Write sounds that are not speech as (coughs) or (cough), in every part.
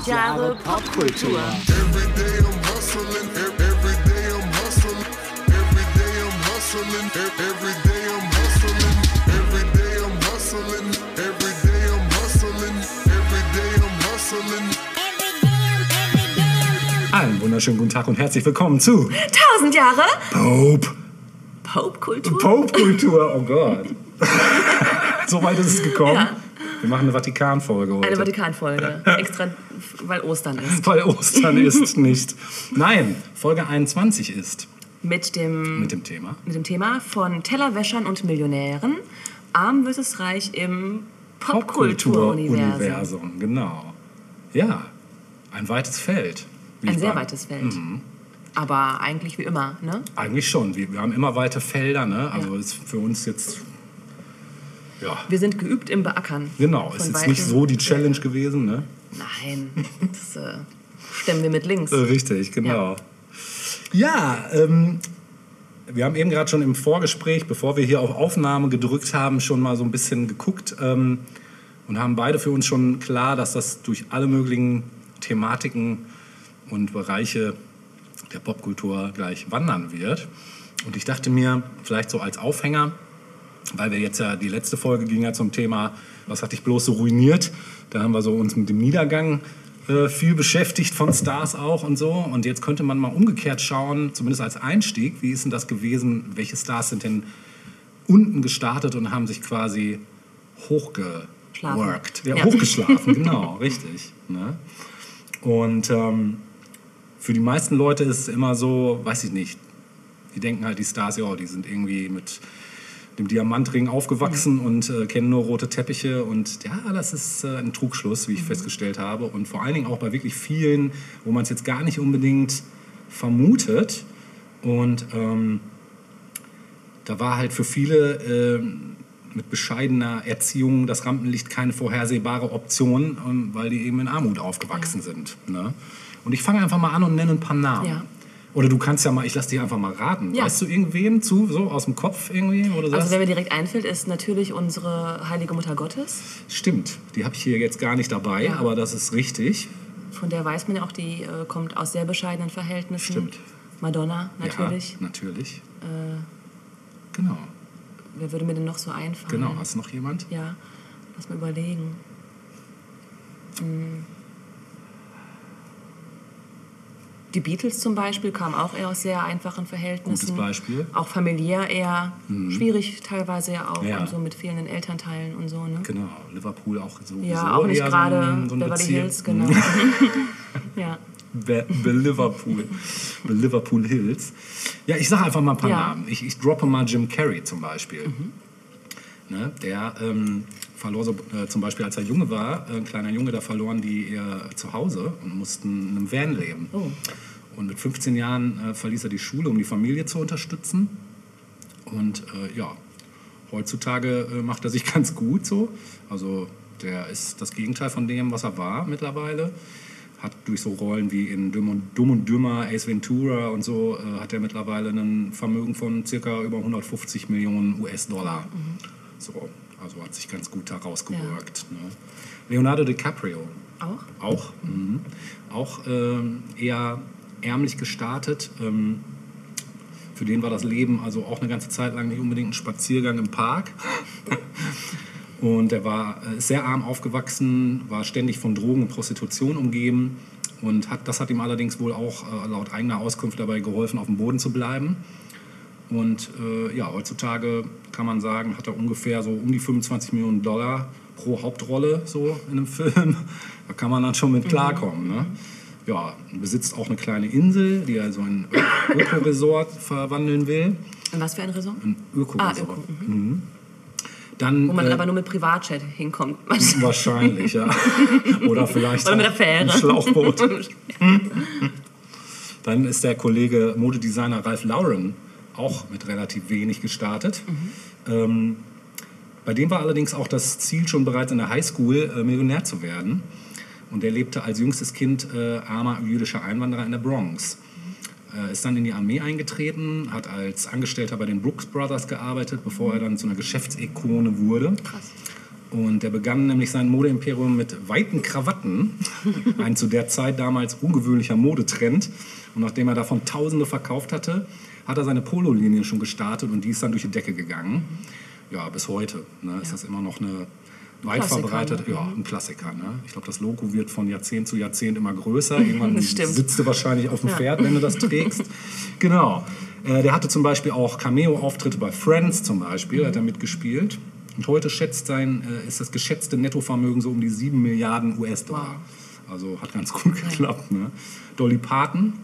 1000 Jahre Popkultur. Einen wunderschönen guten Tag und herzlich willkommen zu 1000 Jahre Pope. Popkultur? Pope-Kultur, oh Gott. (laughs) so weit ist es gekommen. Ja. Wir machen eine Vatikan-Folge heute. Eine Vatikanfolge. Extra, weil Ostern ist. (laughs) Weil Ostern ist nicht. Nein, Folge 21 ist Mit dem, mit dem Thema. mit dem Thema von Tellerwäschern und Millionären. Arm versus Reich im Popkulturuniversum. Popkulturuniversum, genau. Ja, ein weites Feld. Ein sehr bei- weites Feld. Aber eigentlich wie immer, ne? Eigentlich schon. Wir, wir haben immer weite Felder, ne? Also ist für uns jetzt. Ja, Wir sind geübt im Beackern. genau. Ist jetzt nicht so die Challenge gewesen, ne? Nein, das äh, stemmen wir mit links. Äh, Richtig, genau. Ja, ähm, wir haben eben gerade schon im Vorgespräch, bevor wir hier auf Aufnahme gedrückt haben, schon mal so ein bisschen geguckt ähm, und haben beide für uns schon klar, dass das durch alle möglichen Thematiken und Bereiche der Popkultur gleich wandern wird. Und ich dachte mir, vielleicht so als Aufhänger, weil wir jetzt ja, die letzte Folge ging ja zum Thema, was hat dich bloß so ruiniert? Da haben wir so uns mit dem Niedergang äh, viel beschäftigt, von Stars auch und so. Und jetzt könnte man mal umgekehrt schauen, zumindest als Einstieg, wie ist denn das gewesen? Welche Stars sind denn unten gestartet und haben sich quasi hochgeworkt? Ja, Ja. hochgeschlafen, (laughs) genau, richtig. Ne? Und ähm, für die meisten Leute ist es immer so, weiß ich nicht, die denken halt, die Stars, ja, die sind irgendwie mit dem Diamantring aufgewachsen Mhm. und äh, kennen nur rote Teppiche. Und ja, das ist äh, ein Trugschluss, Mhm. wie ich festgestellt habe. Und vor allen Dingen auch bei wirklich vielen, wo man es jetzt gar nicht unbedingt vermutet. Und ähm, da war halt für viele ähm, mit bescheidener Erziehung das Rampenlicht keine vorhersehbare Option, ähm, weil die eben in Armut aufgewachsen sind. Ne? Und ich fange einfach mal an und nenne ein paar Namen. Ja. Oder du kannst ja mal, ich lass dich einfach mal raten. Ja. Weißt du irgendwen zu, so aus dem Kopf irgendwie? Du Also sagst, wer mir direkt einfällt, ist natürlich unsere Heilige Mutter Gottes. stimmt, die habe ich hier jetzt gar nicht dabei, Ja. aber das ist richtig. Von der weiß man ja auch, die äh, kommt aus sehr bescheidenen Verhältnissen. Stimmt. Madonna natürlich. Ja, natürlich. Äh, Genau, wer würde mir denn noch so einfallen? genau. Hast du noch jemand? Ja, lass mal überlegen. Hm. Die Beatles zum Beispiel kamen auch eher aus sehr einfachen Verhältnissen. Gutes Beispiel. Auch familiär eher schwierig teilweise ja auch. Ja. Und so mit fehlenden Elternteilen und so. Ne? Genau, Liverpool auch so. Ja, auch nicht gerade so Beverly Beziehung. Hills, genau. (laughs) ja. Be Be Liverpool. Be Liverpool Hills. Ja, ich sage einfach mal ein paar Ja. Namen. Ich, ich droppe mal Jim Carrey zum Beispiel. Ne, der ähm, verlor so, äh, zum Beispiel, als er Junge war, äh, ein kleiner Junge, da verloren die ihr Zuhause und mussten in einem Van leben. Oh. Und mit 15 Jahren äh, verließ er die Schule, um die Familie zu unterstützen. Und äh, ja, heutzutage äh, macht er sich (laughs) ganz gut so. Also der ist das Gegenteil von dem, was er war mittlerweile. Hat durch so Rollen wie in Dumm und, Dumm und Dümmer, Ace Ventura und so, äh, hat er mittlerweile ein Vermögen von circa über 150 Millionen US-Dollar. So, also hat sich ganz gut da rausgewirkt. Ne? Leonardo DiCaprio, Auch? auch, mhm. auch ähm, eher ärmlich gestartet. Ähm, für den war das Leben also auch eine ganze Zeit lang nicht unbedingt ein Spaziergang im Park. (laughs) Und er war äh, ist sehr arm aufgewachsen, war ständig von Drogen und Prostitution umgeben. Und hat, das hat ihm allerdings wohl auch äh, laut eigener Auskunft dabei geholfen, auf dem Boden zu bleiben. Und äh, ja, heutzutage kann man sagen, hat er ungefähr so um die 25 Millionen Dollar pro Hauptrolle so in einem (laughs) Film. Da kann man dann schon mit klarkommen. Ne? Ja, besitzt auch eine kleine Insel, die er so in ein Ö- Öko-Resort verwandeln will. Und was für ein Resort? Ein Öko-Resort. Ah, Öko, mhm. Dann, Wo man äh, aber nur mit Privatjet hinkommt. (laughs) Wahrscheinlich, ja. (laughs) Oder vielleicht Oder mit der Fähre. ein Schlauchboot. Dann ist der Kollege Modedesigner Ralph Lauren auch mit relativ wenig gestartet. Ähm, bei dem war allerdings auch das Ziel schon bereits in der Highschool, äh, Millionär zu werden. Und er lebte als jüngstes Kind äh, armer jüdischer Einwanderer in der Bronx. Äh, ist dann in die Armee eingetreten, hat als Angestellter bei den Brooks Brothers gearbeitet, bevor er dann zu einer Geschäftsikone wurde. Krass. Und der begann nämlich sein Modeimperium mit weiten Krawatten. Ein zu der Zeit damals ungewöhnlicher Modetrend. Und nachdem er davon Tausende verkauft hatte, hat er seine Pololinie schon gestartet und die ist dann durch die Decke gegangen. Ja, bis heute ne, ist das immer noch eine weit Klassiker, verbreitete, ne? ja, ein Klassiker. Ne? Ich glaube, das Logo wird von Jahrzehnt zu Jahrzehnt immer größer. (laughs) Irgendwann sitzt du wahrscheinlich auf dem Pferd, wenn du das trägst. (laughs) genau. Äh, der hatte zum Beispiel auch Cameo-Auftritte bei Friends zum Beispiel, hat er mitgespielt. Und heute schätzt sein, äh, ist das geschätzte Nettovermögen so um die 7 Milliarden US-Dollar. Also hat ganz gut geklappt. Ne? Dolly Parton,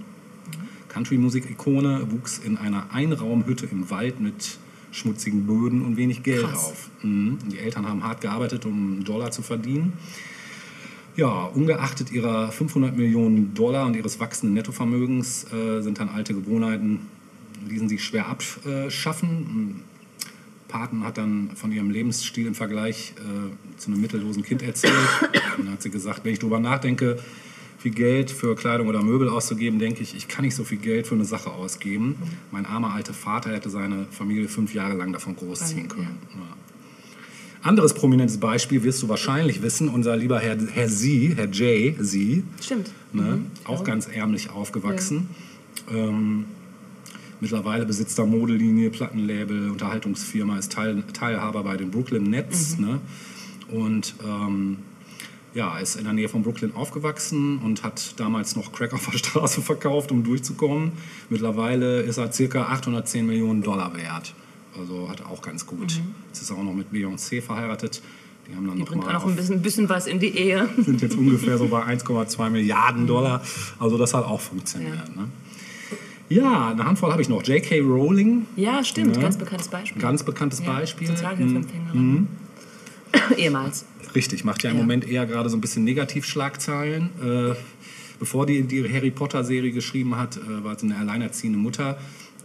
Country-Musik-Ikone, wuchs in einer Einraumhütte im Wald mit schmutzigen Böden und wenig Geld Krass. auf. Mhm. Die Eltern haben hart gearbeitet, um einen Dollar zu verdienen. Ja, ungeachtet ihrer 500 Millionen Dollar und ihres wachsenden Nettovermögens äh, sind dann alte Gewohnheiten, ließen sich schwer abschaffen. Paten hat dann von ihrem Lebensstil im Vergleich äh, zu einem mittellosen Kind erzählt. Und dann hat sie gesagt, wenn ich darüber nachdenke, viel Geld für Kleidung oder Möbel auszugeben, denke ich, ich kann nicht so viel Geld für eine Sache ausgeben. Mein armer alter Vater hätte seine Familie fünf Jahre lang davon großziehen können. Ja. Anderes prominentes Beispiel wirst du wahrscheinlich wissen, unser lieber Herr, Herr Sie, Herr Jay, Sie, Stimmt. ne, auch ganz ärmlich aufgewachsen. Ähm, mittlerweile besitzt er Modelinie, Plattenlabel, Unterhaltungsfirma, ist Teil, Teilhaber bei den Brooklyn Nets. Ne? Und ähm, ja, ist in der Nähe von Brooklyn aufgewachsen und hat damals noch Crack auf der Straße verkauft, um durchzukommen. Mittlerweile ist er circa 810 Millionen Dollar wert. Also hat er auch ganz gut. Jetzt ist er auch noch mit Beyoncé verheiratet. Die haben dann Die noch bringt mal auch noch ein bisschen, bisschen was in die Ehe. (laughs) sind jetzt ungefähr so bei 1,2 Milliarden Dollar. Also das hat auch funktioniert. Ne? Ja, eine Handvoll habe ich noch. J.K. Rowling, Ja, stimmt. Ja. Ganz bekanntes Beispiel. ganz bekanntes ja, Beispiel. Mhm. Sozialhilfeempfängerin. (coughs) Ehemals. Richtig, macht ja im Ja. Moment eher gerade so ein bisschen Negativschlagzeilen. Äh, bevor die die Harry Potter-Serie geschrieben hat, äh, war sie eine alleinerziehende Mutter,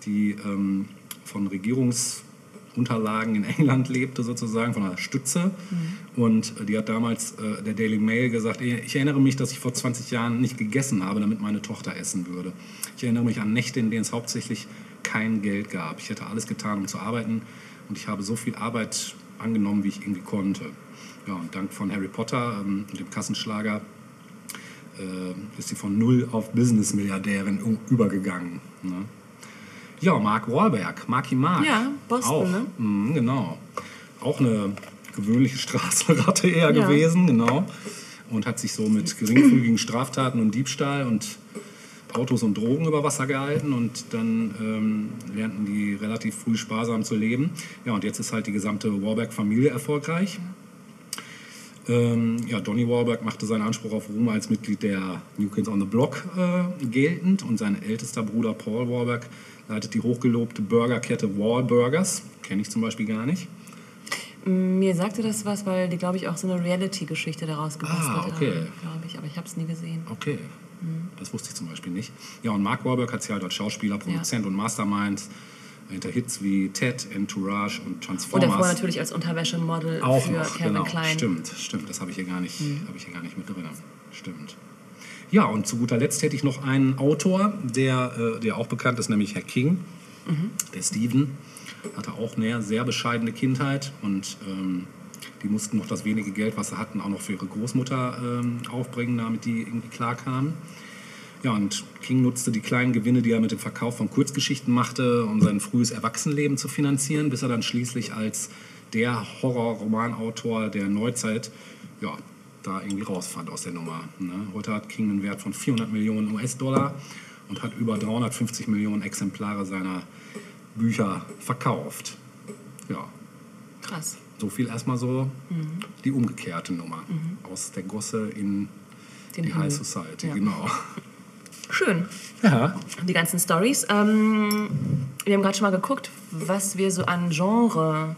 die ähm, von Regierungsunterlagen in (laughs) England lebte, sozusagen, von einer Stütze. Und äh, die hat damals äh, der Daily Mail gesagt, ich erinnere mich, dass ich vor 20 Jahren nicht gegessen habe, damit meine Tochter essen würde. Ich erinnere mich an Nächte, in denen es hauptsächlich kein Geld gab. Ich hätte alles getan, um zu arbeiten und ich habe so viel Arbeit angenommen, wie ich irgendwie konnte. Ja, und dank von Harry Potter ähm, und dem Kassenschlager äh, ist sie von null auf Business-Milliardärin übergegangen. Ne? Ja, Mark Wahlberg, Marky Mark. Ja, Boston, auch. ne? Mhm, genau. Auch eine gewöhnliche (laughs) Straßenratte eher Ja. gewesen, genau. Und hat sich so mit geringfügigen Straftaten und Diebstahl und Autos und Drogen über Wasser gehalten und dann ähm, lernten die relativ früh sparsam zu leben. Ja, und jetzt ist halt die gesamte Warburg-Familie erfolgreich. Ähm, ja, Donny Warburg machte seinen Anspruch auf Ruhm als Mitglied der New Kids on the Block äh, geltend und sein ältester Bruder Paul Warburg leitet die hochgelobte Burgerkette Wahlburgers. Kenne ich zum Beispiel gar nicht. Mir sagte das was, weil die, glaube ich, auch so eine Reality-Geschichte daraus gebastelt Ah, okay. haben, glaube ich. Aber ich habe es nie gesehen. Okay, das wusste ich zum Beispiel nicht. Ja, und Mark Wahlberg hat sich halt als Schauspieler, Produzent und Mastermind hinter Hits wie Ted, Entourage und Und Transformers. davor natürlich als Unterwäschemodel auch für noch, Calvin genau. Klein. Stimmt, stimmt. Das habe ich hier gar nicht, habe ich hier gar nicht mit drin. Stimmt. Ja, und zu guter Letzt hätte ich noch einen Autor, der, äh, der auch bekannt ist, nämlich Herr King. Der Steven hatte auch eine sehr bescheidene Kindheit und ähm, die mussten noch das wenige Geld, was sie hatten, auch noch für ihre Großmutter ähm, aufbringen, damit die irgendwie klarkamen. Ja, und King nutzte die kleinen Gewinne, die er mit dem Verkauf von Kurzgeschichten machte, um sein frühes Erwachsenenleben zu finanzieren, bis er dann schließlich als der Horror-Romanautor der Neuzeit ja, da irgendwie rausfand aus der Nummer. Ne? Heute hat King einen Wert von 400 Millionen US-Dollar und hat über 350 Millionen Exemplare seiner Bücher verkauft. Ja, Krass. so viel erstmal so die umgekehrte Nummer. Aus der Gosse in Den die Himmel. High Society, Ja. genau. (laughs) Schön. Ja, Die ganzen Stories. Ähm, wir haben gerade schon mal geguckt, was wir so an Genre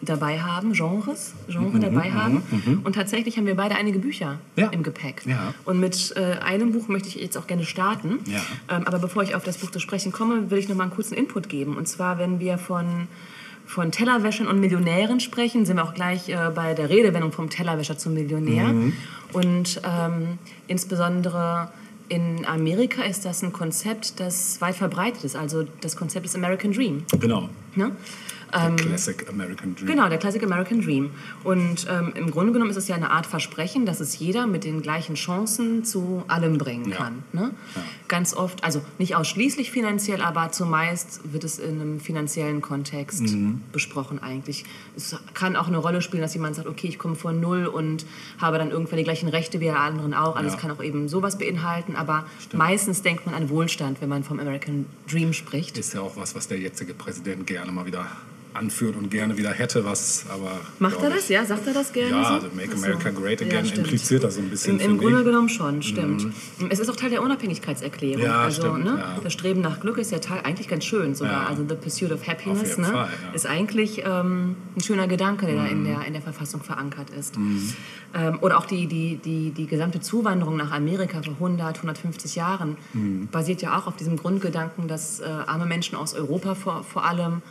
dabei haben, Genres, Genre Mhm, dabei haben. Und tatsächlich haben wir beide einige Bücher Ja. im Gepäck. Ja. Und mit äh, einem Buch möchte ich jetzt auch gerne starten. Ja. Ähm, aber bevor ich auf das Buch zu sprechen komme, will ich noch mal einen kurzen Input geben. Und zwar, wenn wir von von Tellerwäschern und Millionären sprechen, sind wir auch gleich äh, bei der Redewendung vom Tellerwäscher zum Millionär. Mhm. Und ähm, insbesondere in Amerika ist das ein Konzept, das weit verbreitet ist. Also das Konzept des American Dream. genau. Ne? Der Classic American Dream. Genau, der Classic American Dream. Und ähm, im Grunde genommen ist es ja eine Art Versprechen, dass es jeder mit den gleichen Chancen zu allem bringen Ja. kann. Ne? Ganz oft, also nicht ausschließlich finanziell, aber zumeist wird es in einem finanziellen Kontext Mhm. besprochen eigentlich. Es kann auch eine Rolle spielen, dass jemand sagt, okay, ich komme von Null und habe dann irgendwann die gleichen Rechte wie alle anderen auch. Alles Ja. kann auch eben sowas beinhalten, aber meistens denkt man an Wohlstand, wenn man vom American Dream spricht. Ist ja auch was, was der jetzige Präsident gerne mal wieder anführt und gerne wieder hätte, was aber. Macht er das? Ja, sagt er das gerne? Ja, so? also Make so. America Great Again stimmt. impliziert das so ein bisschen, Im, Im Grunde ich. Mhm. genommen schon, stimmt. Es ist auch Teil der Unabhängigkeitserklärung. Ja, also, stimmt, ne, ja. Das Streben nach Glück ist ja Teil, eigentlich ganz schön sogar. Ja. Also The Pursuit of Happiness ne, Fall, ja. ist eigentlich ähm, ein schöner Gedanke, der da Mhm. in der, in der Verfassung verankert ist. Ähm, oder auch die, die, die, die gesamte Zuwanderung nach Amerika vor 100, 150 Jahren Mhm. basiert ja auch auf diesem Grundgedanken, dass äh, arme Menschen aus Europa vor, vor allem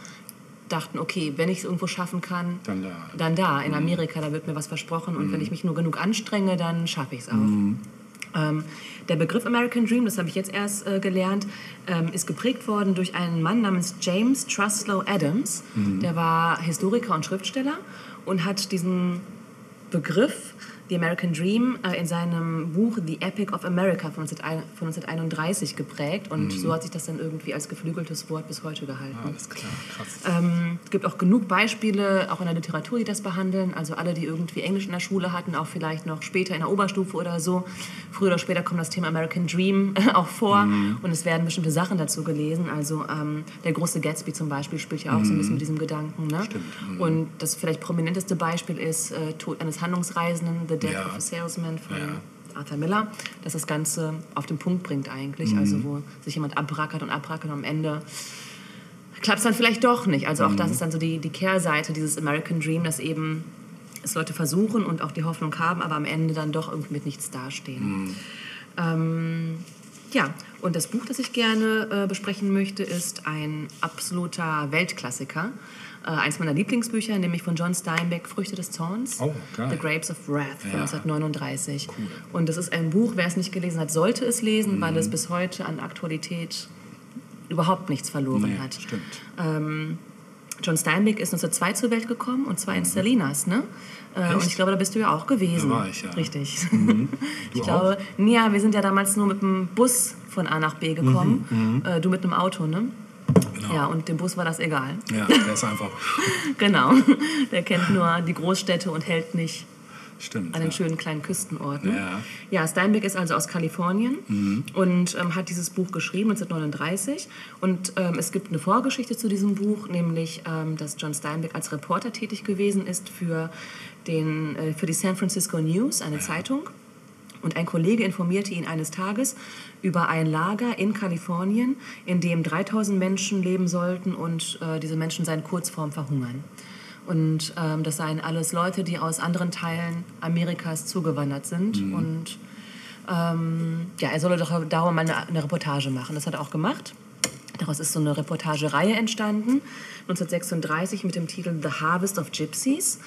dachten, okay, wenn ich es irgendwo schaffen kann, Dann da. dann da. In Amerika, da wird mir was versprochen und wenn ich mich nur genug anstrenge, dann schaffe ich es auch. Ähm, der Begriff American Dream, das habe ich jetzt erst äh, gelernt, ähm, ist geprägt worden durch einen Mann namens James Truslow Adams. Der war Historiker und Schriftsteller und hat diesen Begriff, The American Dream, äh, in seinem Buch The Epic of America von 1931 von 1931 geprägt und so hat sich das dann irgendwie als geflügeltes Wort bis heute gehalten. Alles klar, krass. Ähm, es gibt auch genug Beispiele, auch in der Literatur, die das behandeln. Also alle, die irgendwie Englisch in der Schule hatten, auch vielleicht noch später in der Oberstufe oder so. Früher oder später kommt das Thema American Dream auch vor und es werden bestimmte Sachen dazu gelesen. Also ähm, der große Gatsby zum Beispiel spielt ja auch so ein bisschen mit diesem Gedanken. Ne? Stimmt. Und das vielleicht prominenteste Beispiel ist äh, Tod eines Handlungsreisenden, The Death Ja. of a Salesman von Ja. Arthur Miller, das das Ganze auf den Punkt bringt eigentlich. Also wo sich jemand abrackert und abrackert und am Ende klappt es dann vielleicht doch nicht. Also auch das ist dann so die, die Kehrseite dieses American Dream, dass eben es Leute versuchen und auch die Hoffnung haben, aber am Ende dann doch irgendwie mit nichts dastehen. Ähm, ja, und das Buch, das ich gerne äh, besprechen möchte, ist ein absoluter Weltklassiker. Äh, eins meiner Lieblingsbücher, nämlich von John Steinbeck, Früchte des Zorns. Oh, geil. The Grapes of Wrath von Ja. 1939. Und das ist ein Buch, wer es nicht gelesen hat, sollte es lesen, weil Mhm. es bis heute an Aktualität überhaupt nichts verloren Nee, hat. stimmt. Ähm, John Steinbeck ist 1902 zur Welt gekommen und zwar in Salinas, ne? Äh, und ich glaube, da bist du ja auch gewesen. Da war ich, ja. Richtig. (laughs) Du ich glaube, ja, wir sind ja damals nur mit dem Bus von A nach B gekommen. Äh, du mit einem Auto, ne? Genau. Ja, und dem Bus war das egal. Ja, der ist einfach. (laughs) Genau. Der kennt nur die Großstädte und hält nicht Stimmt. an den ja. schönen kleinen Küstenorten. Ja. ja, Steinbeck ist also aus Kalifornien und ähm, hat dieses Buch geschrieben 1939. Und ähm, es gibt eine Vorgeschichte zu diesem Buch, nämlich, ähm, dass John Steinbeck als Reporter tätig gewesen ist für, den, äh, für die San Francisco News, eine Zeitung. Und ein Kollege informierte ihn eines Tages über ein Lager in Kalifornien, in dem 3000 Menschen leben sollten und äh, diese Menschen seien kurz vorm Verhungern. Und ähm, das seien alles Leute, die aus anderen Teilen Amerikas zugewandert sind. Und ähm, ja, er solle doch darum mal eine, eine Reportage machen. Das hat er auch gemacht. Daraus ist so eine Reportagereihe entstanden, 1936 mit dem Titel The Harvest of Gypsies.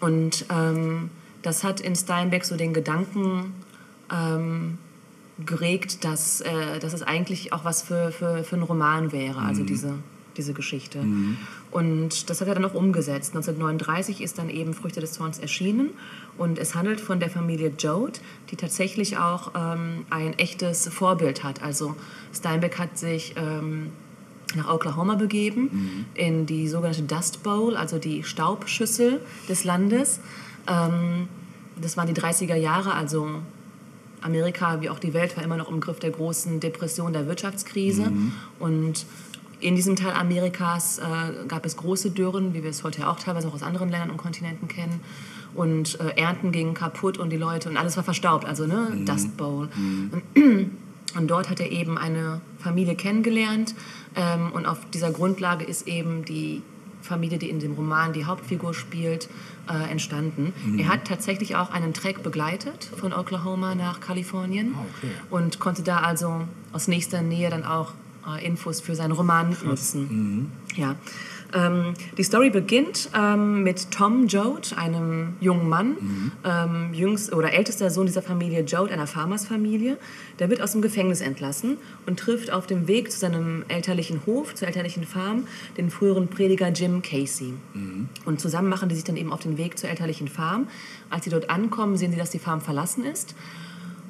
Und ähm, das hat in Steinbeck so den Gedanken ähm, geregt, dass, äh, dass es eigentlich auch was für, für, für einen Roman wäre, also diese, diese Geschichte. Und das hat er dann auch umgesetzt. 1939 ist dann eben Früchte des Zorns erschienen und es handelt von der Familie Joad, die tatsächlich auch ähm, ein echtes Vorbild hat. Also Steinbeck hat sich ähm, nach Oklahoma begeben, in die sogenannte Dust Bowl, also die Staubschüssel des Landes. Ähm, das waren die 30er Jahre, also Amerika wie auch die Welt war immer noch im Griff der großen Depression, der Wirtschaftskrise. Und in diesem Teil Amerikas äh, gab es große Dürren, wie wir es heute ja auch teilweise auch aus anderen Ländern und Kontinenten kennen. Und äh, Ernten gingen kaputt und die Leute, und alles war verstaubt, also ne, Dust Bowl. Und dort hat er eben eine Familie kennengelernt. Ähm, und auf dieser Grundlage ist eben die Familie, die in dem Roman die Hauptfigur spielt, äh, entstanden. Er hat tatsächlich auch einen Trek begleitet von Oklahoma nach Kalifornien Ah, okay. und konnte da also aus nächster Nähe dann auch äh, Infos für seinen Roman nutzen. Ja. Ähm, die Story beginnt ähm, mit Tom Joad, einem jungen Mann, ähm, jüngst, oder ältester Sohn dieser Familie Joad, einer Farmersfamilie. Der wird aus dem Gefängnis entlassen und trifft auf dem Weg zu seinem elterlichen Hof, zur elterlichen Farm, den früheren Prediger Jim Casey. Und zusammen machen die sich dann eben auf den Weg zur elterlichen Farm. Als sie dort ankommen, sehen sie, dass die Farm verlassen ist.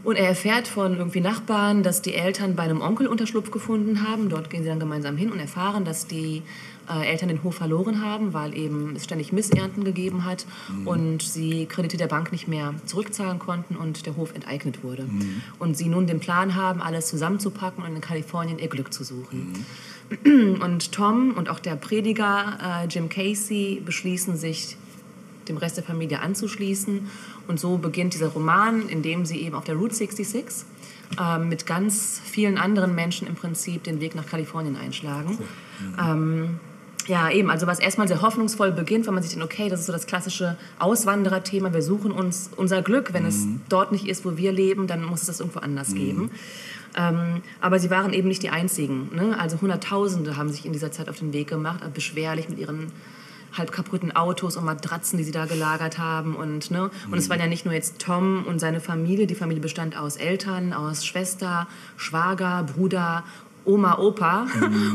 Und er erfährt von irgendwie Nachbarn, dass die Eltern bei einem Onkel Unterschlupf gefunden haben. Dort gehen sie dann gemeinsam hin und erfahren, dass die äh, Eltern den Hof verloren haben, weil eben es ständig Missernten gegeben hat und sie Kredite der Bank nicht mehr zurückzahlen konnten und der Hof enteignet wurde. Und sie nun den Plan haben, alles zusammenzupacken und in Kalifornien ihr Glück zu suchen. Und Tom und auch der Prediger äh, Jim Casey beschließen sich, dem Rest der Familie anzuschließen. Und so beginnt dieser Roman, in dem sie eben auf der Route 66 ähm, mit ganz vielen anderen Menschen im Prinzip den Weg nach Kalifornien einschlagen. Ähm, ja, eben, also was erstmal sehr hoffnungsvoll beginnt, wenn man sich denkt, okay, das ist so das klassische Auswandererthema, wir suchen uns unser Glück, wenn es dort nicht ist, wo wir leben, dann muss es das irgendwo anders geben. Ähm, aber sie waren eben nicht die Einzigen. Ne? Also Hunderttausende haben sich in dieser Zeit auf den Weg gemacht, äh, beschwerlich mit ihren halb kaputten Autos und Matratzen, die sie da gelagert haben. Und, ne? und es waren ja nicht nur jetzt Tom und seine Familie. Die Familie bestand aus Eltern, aus Schwester, Schwager, Bruder, Oma, Opa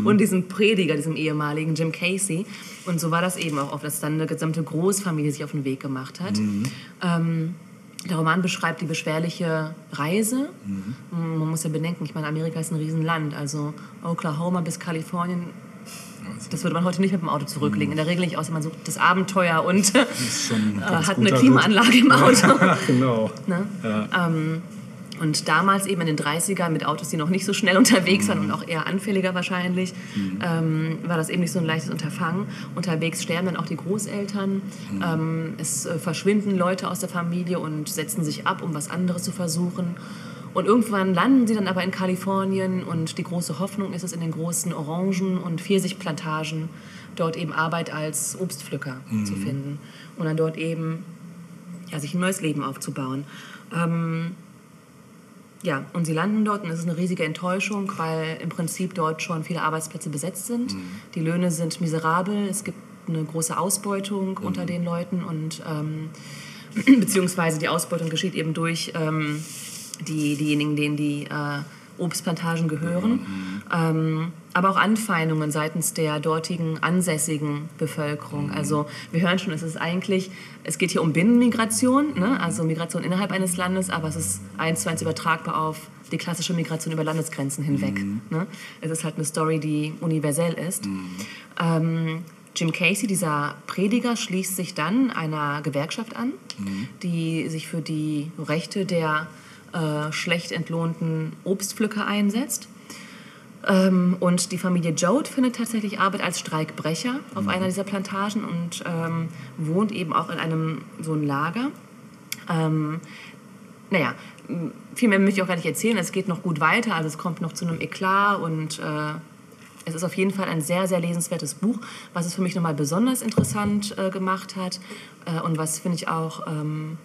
und diesem Prediger, diesem ehemaligen Jim Casey. Und so war das eben auch oft, dass dann eine gesamte Großfamilie sich auf den Weg gemacht hat. Ähm, der Roman beschreibt die beschwerliche Reise. Man muss ja bedenken, ich meine, Amerika ist ein Riesenland. Also Oklahoma bis Kalifornien, das würde man heute nicht mit dem Auto zurücklegen. In der Regel nicht, außer man sucht das Abenteuer und ein äh, hat eine Klimaanlage im Auto. (laughs) genau. Ne? Ja. Ähm, und damals eben in den 30ern mit Autos, die noch nicht so schnell (laughs) unterwegs waren und auch eher anfälliger wahrscheinlich, ähm, war das eben nicht so ein leichtes Unterfangen. Unterwegs sterben dann auch die Großeltern. Ähm, es äh, verschwinden Leute aus der Familie und setzen sich ab, um was anderes zu versuchen. Und irgendwann landen sie dann aber in Kalifornien und die große Hoffnung ist es in den großen Orangen- und Pfirsichplantagen dort eben Arbeit als Obstpflücker zu finden und dann dort eben ja, sich ein neues Leben aufzubauen. Ähm, ja, und sie landen dort und es ist eine riesige Enttäuschung, weil im Prinzip dort schon viele Arbeitsplätze besetzt sind. Die Löhne sind miserabel, es gibt eine große Ausbeutung unter den Leuten und ähm, (clears throat) beziehungsweise die Ausbeutung geschieht eben durch ähm, die, diejenigen, denen die äh, Obstplantagen gehören. Ähm, aber auch Anfeindungen seitens der dortigen ansässigen Bevölkerung. Also wir hören schon, es ist eigentlich, es geht hier um Binnenmigration, ne? also Migration innerhalb eines Landes, aber es ist eins zu eins übertragbar auf die klassische Migration über Landesgrenzen hinweg. Ne? Es ist halt eine Story, die universell ist. Ähm, Jim Casey, dieser Prediger, schließt sich dann einer Gewerkschaft an, die sich für die Rechte der äh, schlecht entlohnten Obstpflücker einsetzt. Ähm, und die Familie Joad findet tatsächlich Arbeit als Streikbrecher auf einer dieser Plantagen und ähm, wohnt eben auch in einem so ein Lager. Ähm, naja, viel mehr möchte ich auch gar nicht erzählen. Es geht noch gut weiter, also es kommt noch zu einem Eklat und äh, es ist auf jeden Fall ein sehr, sehr lesenswertes Buch, was es für mich nochmal besonders interessant äh, gemacht hat äh, und was, finde ich, auch ähm,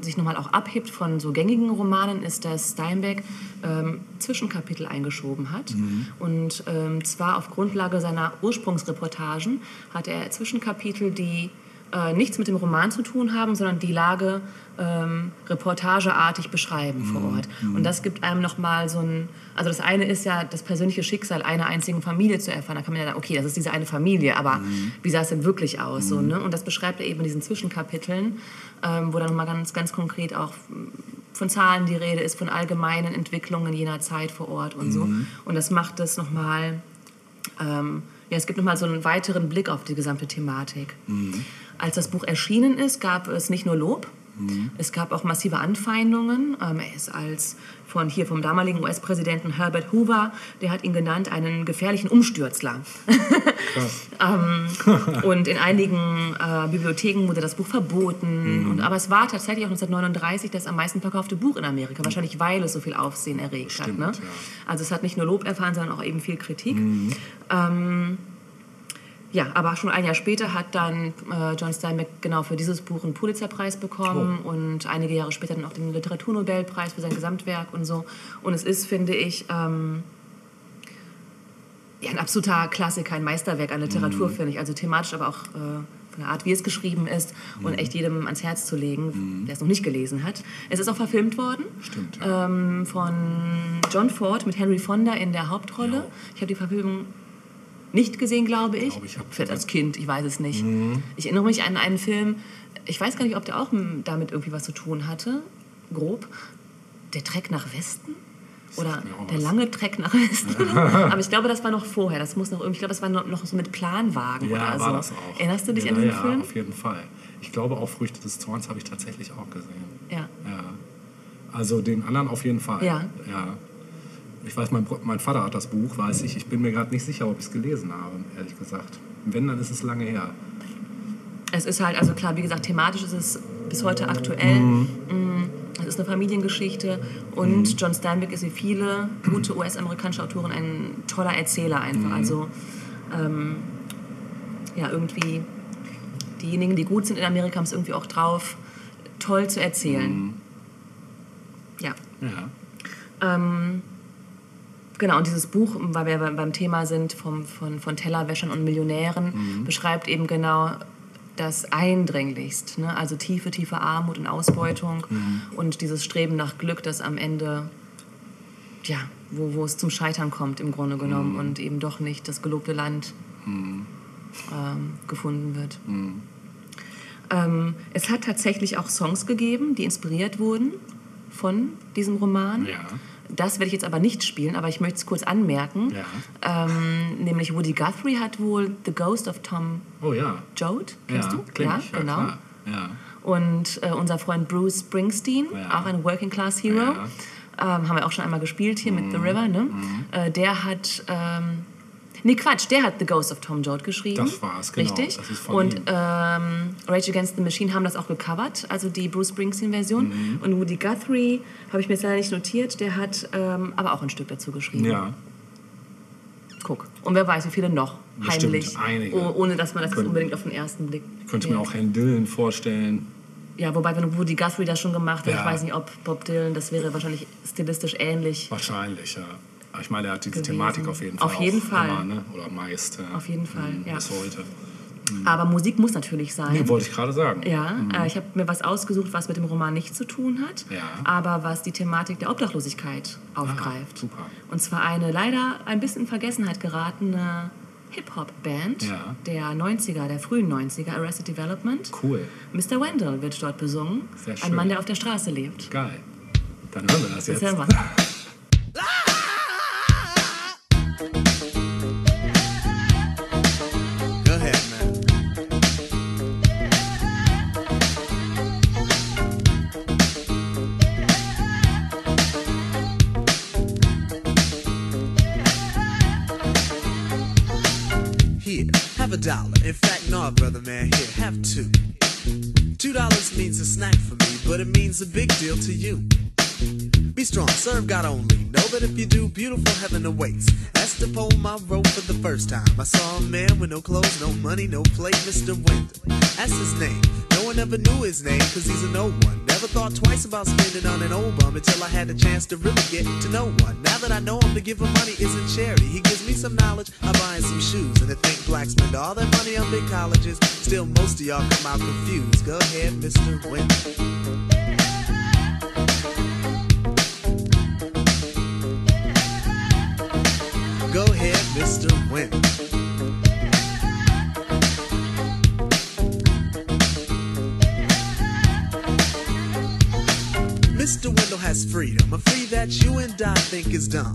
sich nochmal auch abhebt von so gängigen Romanen, ist, dass Steinbeck ähm, Zwischenkapitel eingeschoben hat. Und ähm, zwar auf Grundlage seiner Ursprungsreportagen hat er Zwischenkapitel, die äh, nichts mit dem Roman zu tun haben, sondern die Lage ähm, reportageartig beschreiben vor Ort. Und das gibt einem nochmal so ein, also das eine ist ja das persönliche Schicksal einer einzigen Familie zu erfahren. Da kann man ja sagen, okay, das ist diese eine Familie, aber wie sah es denn wirklich aus? So, ne? Und das beschreibt er eben in diesen Zwischenkapiteln, ähm, wo dann nochmal ganz, ganz konkret auch von Zahlen die Rede ist, von allgemeinen Entwicklungen jener Zeit vor Ort und so. Und das macht es nochmal ähm, ja, es gibt nochmal so einen weiteren Blick auf die gesamte Thematik. Als das Buch erschienen ist, gab es nicht nur Lob, es gab auch massive Anfeindungen. Ähm, er ist als von hier vom damaligen US-Präsidenten Herbert Hoover, der hat ihn genannt, einen gefährlichen Umstürzler. (laughs) ähm, und in einigen äh, Bibliotheken wurde das Buch verboten. Und, aber es war tatsächlich auch 1939 das am meisten verkaufte Buch in Amerika, wahrscheinlich weil es so viel Aufsehen erregt hat. Ne? Stimmt, ja. Also es hat nicht nur Lob erfahren, sondern auch eben viel Kritik. Ähm, ja, aber schon ein Jahr später hat dann äh, John Steinbeck genau für dieses Buch einen Pulitzerpreis bekommen und einige Jahre später dann auch den Literaturnobelpreis für sein Gesamtwerk und so. Und es ist, finde ich, ähm, Ja, ein absoluter Klassiker, ein Meisterwerk an Mhm. Literatur, finde ich. Also thematisch, aber auch äh, von der Art, wie es geschrieben ist und Mhm. echt jedem ans Herz zu legen, der es noch nicht gelesen hat. Es ist auch verfilmt worden Stimmt, ja. ähm, von John Ford mit Henry Fonda in der Hauptrolle. Ja. Ich habe die Verfilmung nicht gesehen, glaube ich. Ich hab- Vielleicht als Kind, ich weiß es nicht. Mhm. Ich erinnere mich an einen Film, ich weiß gar nicht, ob der auch damit irgendwie was zu tun hatte, grob. Der Trek nach Westen? Oder der lange Trek nach Westen. (laughs) Aber ich glaube, das war noch vorher. Das muss noch irgendwie, ich glaube, das war noch, noch so mit Planwagen Ja, oder war so. das auch. Erinnerst du dich ja, an den ja, Film? auf jeden Fall. Ich glaube auch Früchte des Zorns habe ich tatsächlich auch gesehen. Ja. Ja. Also den anderen auf jeden Fall. Ja. ja. Ich weiß, mein, mein Vater hat das Buch, weiß ich. Ich bin mir gerade nicht sicher, ob ich es gelesen habe, ehrlich gesagt. Wenn, dann ist es lange her. Es ist halt, also klar, wie gesagt, thematisch ist es bis heute aktuell. Mm, Es ist eine Familiengeschichte und John Steinbeck ist wie viele gute US-amerikanische Autoren ein toller Erzähler einfach. Also ähm, ja, irgendwie diejenigen, die gut sind in Amerika, haben es irgendwie auch drauf, toll zu erzählen. Ja. Ja. Ähm, genau, und dieses Buch, weil wir beim Thema sind, vom, von, von Tellerwäschern und Millionären, beschreibt eben genau das eindringlichst. Ne? Also tiefe, tiefe Armut und Ausbeutung und dieses Streben nach Glück, das am Ende, ja, wo, wo es zum Scheitern kommt im Grunde genommen und eben doch nicht das gelobte Land ähm, gefunden wird. Ähm, es hat tatsächlich auch Songs gegeben, die inspiriert wurden von diesem Roman. Ja. Das werde ich jetzt aber nicht spielen, aber ich möchte es kurz anmerken. Ja. Ähm, nämlich Woody Guthrie hat wohl The Ghost of Tom Oh ja. Joad, kennst ja, du? kenn ja, ich, ja, genau. Ja. Und äh, unser Freund Bruce Springsteen, Ja. auch ein Working Class Hero. Mhm. ähm, haben wir auch schon einmal gespielt hier mit The River, ne? Äh, der hat, ähm, nee Quatsch, der hat The Ghost of Tom Joad geschrieben. Das war's, genau. Richtig. Und ihm. ähm, Rage Against the Machine haben das auch gecovert, also die Bruce Springsteen-Version. Mhm. Und Woody Guthrie, habe ich mir jetzt leider nicht notiert, der hat ähm, aber auch ein Stück dazu geschrieben. Ja. Guck. Und wer weiß, wie viele noch Bestimmt heimlich, einige. oh, ohne dass man das Können- unbedingt auf den ersten Blick. Ich könnte mir auch Herrn Dillon vorstellen. Ja, wobei, wenn Woody Guthrie das schon gemacht hat, Ja. ich weiß nicht, ob Bob Dylan, das wäre wahrscheinlich stilistisch ähnlich. Wahrscheinlich, ja. Ich meine, er hat diese Gewesen. Thematik auf jeden Fall. Auf jeden Fall. Immer, ne? Oder meist. Ja. Auf jeden Fall, Mhm, ja. Bis heute. Aber Musik muss natürlich sein. Nee, wollte ich gerade sagen. ja, äh, ich habe mir was ausgesucht, was mit dem Roman nichts zu tun hat, Ja. aber was die Thematik der Obdachlosigkeit aufgreift. Ah, super. Und zwar eine leider ein bisschen in Vergessenheit geratene Hip-Hop-Band Ja. der 90er, der frühen 90er, Arrested Development. Cool. Mr. Wendell wird dort besungen. Sehr Ein schön. Mann, der auf der Straße lebt. Geil. Dann hören wir das Das jetzt. hören wir. (laughs) In fact, no, brother man, here, have two. Two dollars means a snack for me, but it means a big deal to you. Be strong, serve God only. Know that if you do, beautiful heaven awaits. That's the poem I wrote for the first time. I saw a man with no clothes, no money, no plate, Mr. Wendell. That's his name. No one ever knew his name, cause he's a no one. Never thought twice about spending on an old bum until I had the chance to really get to know one. Now that I know him, to give him money isn't charity. He gives me some knowledge, I buy him some shoes. And to think blacks spend all their money on big colleges, still most of y'all come out confused. Go ahead, Mr. Wendell. Mr. Wendell. Mr. Wendell has freedom, a free that you and I think is dumb.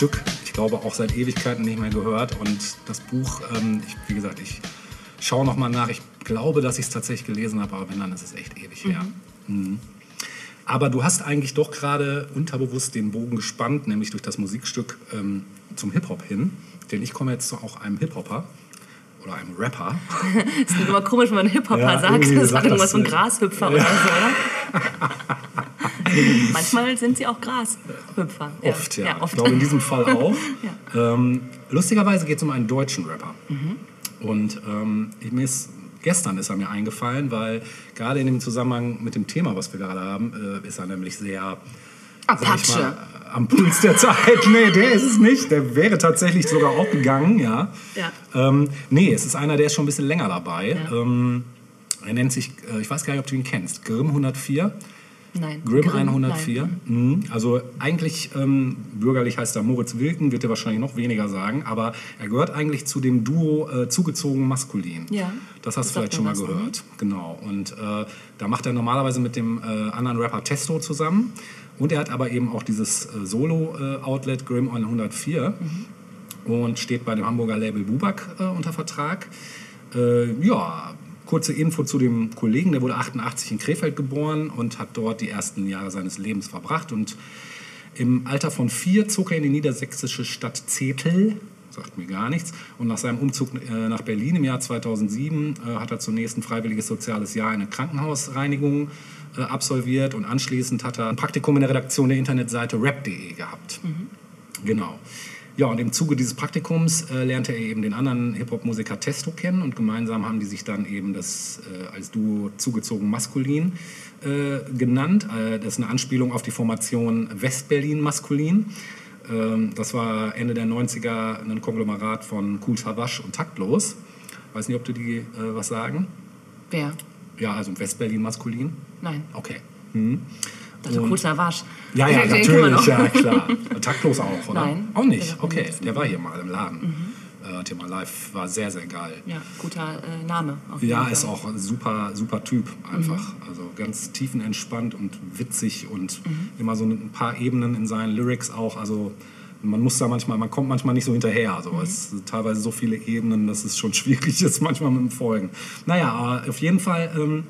Stück. Ich glaube auch seit Ewigkeiten nicht mehr gehört. Und das Buch, ähm, ich, wie gesagt, ich schaue noch mal nach. Ich glaube, dass ich es tatsächlich gelesen habe, aber wenn, dann ist es echt ewig her. Mhm. Aber du hast eigentlich doch gerade unterbewusst den Bogen gespannt, nämlich durch das Musikstück ähm, zum Hip-Hop hin. Denn ich komme jetzt zu auch einem Hip-Hopper oder einem Rapper. Es (laughs) ist immer komisch, wenn man Hip-Hopper Ja, sagt. Das hat irgendwas von Grashüpfer oder so, oder? (laughs) Manchmal sind sie auch Grashüpfer. Oft, ja. oft. Ich glaube, in diesem Fall auch. (laughs) ähm, lustigerweise geht es um einen deutschen Rapper. Mhm. Und ähm, ich, mir ist, gestern ist er mir eingefallen, weil gerade in dem Zusammenhang mit dem Thema, was wir gerade haben, äh, ist er nämlich sehr Apache. mal, am Puls der Zeit. Nee, der ist es nicht. Der wäre tatsächlich sogar auch gegangen, ja. Ja. Ähm, nee, es ist einer, der ist schon ein bisschen länger dabei. Ja. Ähm, er nennt sich, äh, ich weiß gar nicht, ob du ihn kennst, Grimm 104. Nein. Grimm Grimm, 104. nein. Mhm. Also eigentlich ähm, bürgerlich heißt er Moritz Wilken, wird er wahrscheinlich noch weniger sagen, aber er gehört eigentlich zu dem Duo äh, zugezogen maskulin. Ja, Das hast das du vielleicht schon mal was, mhm. gehört. Genau. Und äh, da macht er normalerweise mit dem äh, anderen Rapper Testo zusammen. Und er hat aber eben auch dieses äh, Solo-Outlet Grimm 104 Mhm. und steht bei dem Hamburger Label Bubak äh, unter Vertrag. Äh, ja, kurze Info zu dem Kollegen, der wurde 88 in Krefeld geboren und hat dort die ersten Jahre seines Lebens verbracht. Und im Alter von vier zog er in die niedersächsische Stadt Zetel, sagt mir gar nichts. Und nach seinem Umzug äh, nach Berlin im Jahr 2007 äh, hat er zunächst ein freiwilliges soziales Jahr in der Krankenhausreinigung äh, absolviert und anschließend hat er ein Praktikum in der Redaktion der Internetseite rap.de gehabt. Genau. Ja, und im Zuge dieses Praktikums äh, lernte er eben den anderen Hip-Hop-Musiker Testo kennen und gemeinsam haben die sich dann eben das äh, als Duo zugezogen maskulin äh, genannt. Äh, das ist eine Anspielung auf die Formation Westberlin maskulin. Ähm, das war Ende der 90er ein Konglomerat von Cool Savage und Taktlos. Weiß nicht, ob du die äh, was sagen? Wer? Ja, also Westberlin maskulin. Nein. Okay. Das ist ein kurzer Wasch. Ja, ja, (laughs) Den natürlich, ja, klar. Taktlos auch, oder? Nein. Auch nicht, okay. Der war hier mal im Laden. Äh, hat hier mal live, war sehr, sehr geil. Ja, guter äh, Name. Ja, ist auch ein super, super Typ einfach. Mhm. Also ganz tiefenentspannt und witzig und Mhm. immer so ein paar Ebenen in seinen Lyrics auch. Also man muss da manchmal, man kommt manchmal nicht so hinterher. Also Mhm. es sind teilweise so viele Ebenen, dass es schon (laughs) schwierig ist manchmal mit dem Folgen. Naja, aber auf jeden Fall ähm, äh,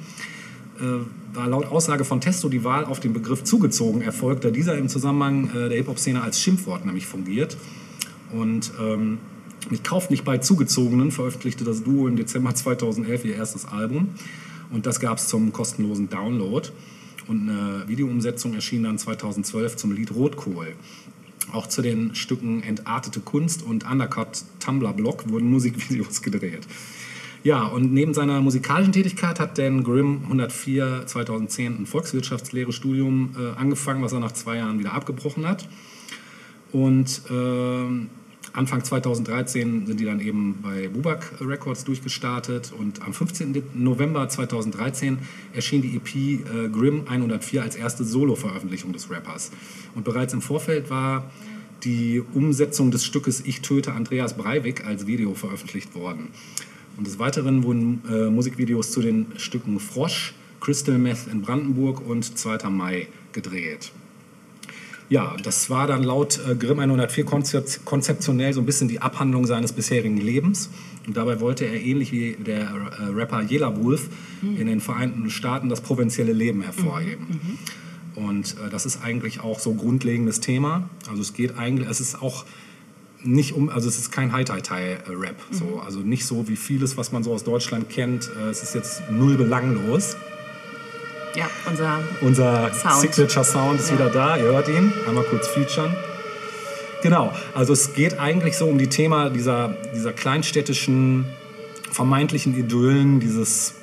war laut Aussage von Testo die Wahl auf den Begriff zugezogen erfolgt, da dieser im Zusammenhang äh, der Hip-Hop-Szene als Schimpfwort nämlich fungiert. Und ähm, mit Kauf nicht bei Zugezogenen veröffentlichte das Duo im Dezember 2011 ihr erstes Album. Und das gab es zum kostenlosen Download. Und eine Videoumsetzung erschien dann 2012 zum Lied Rotkohl. Auch zu den Stücken Entartete Kunst und Undercut Tumblr Block wurden Musikvideos gedreht. Ja, und neben seiner musikalischen Tätigkeit hat Dan Grimm 104 2010 ein Volkswirtschaftslehre-Studium äh, angefangen, was er nach zwei Jahren wieder abgebrochen hat. Und ähm, Anfang 2013 sind die dann eben bei Bubak Records durchgestartet und am 15. November 2013 erschien die EP äh, Grimm 104 als erste Solo-Veröffentlichung des Rappers. Und bereits im Vorfeld war die Umsetzung des Stückes Ich töte Andreas Breivik als Video veröffentlicht worden. Und des Weiteren wurden äh, Musikvideos zu den Stücken Frosch, Crystal Meth in Brandenburg und 2. Mai gedreht. Ja, das war dann laut äh, Grimm 104 konzep konzeptionell so ein bisschen die Abhandlung seines bisherigen Lebens. Und dabei wollte er ähnlich wie der äh, Rapper Yela Wolf in den Vereinten Staaten das provinzielle Leben hervorheben. Und äh, das ist eigentlich auch so grundlegendes Thema. Also es geht eigentlich, es ist auch nicht um, also es ist kein High-Tai-Tai-Rap. So. Also nicht so wie vieles, was man so aus Deutschland kennt. Äh, es ist jetzt null belanglos. Ja, unser Unser Sound. Signature Sound ist Ja. wieder da, ihr hört ihn. Einmal kurz featuren. Genau, also es geht eigentlich so um die Thema dieser, dieser kleinstädtischen, vermeintlichen Idyllen, dieses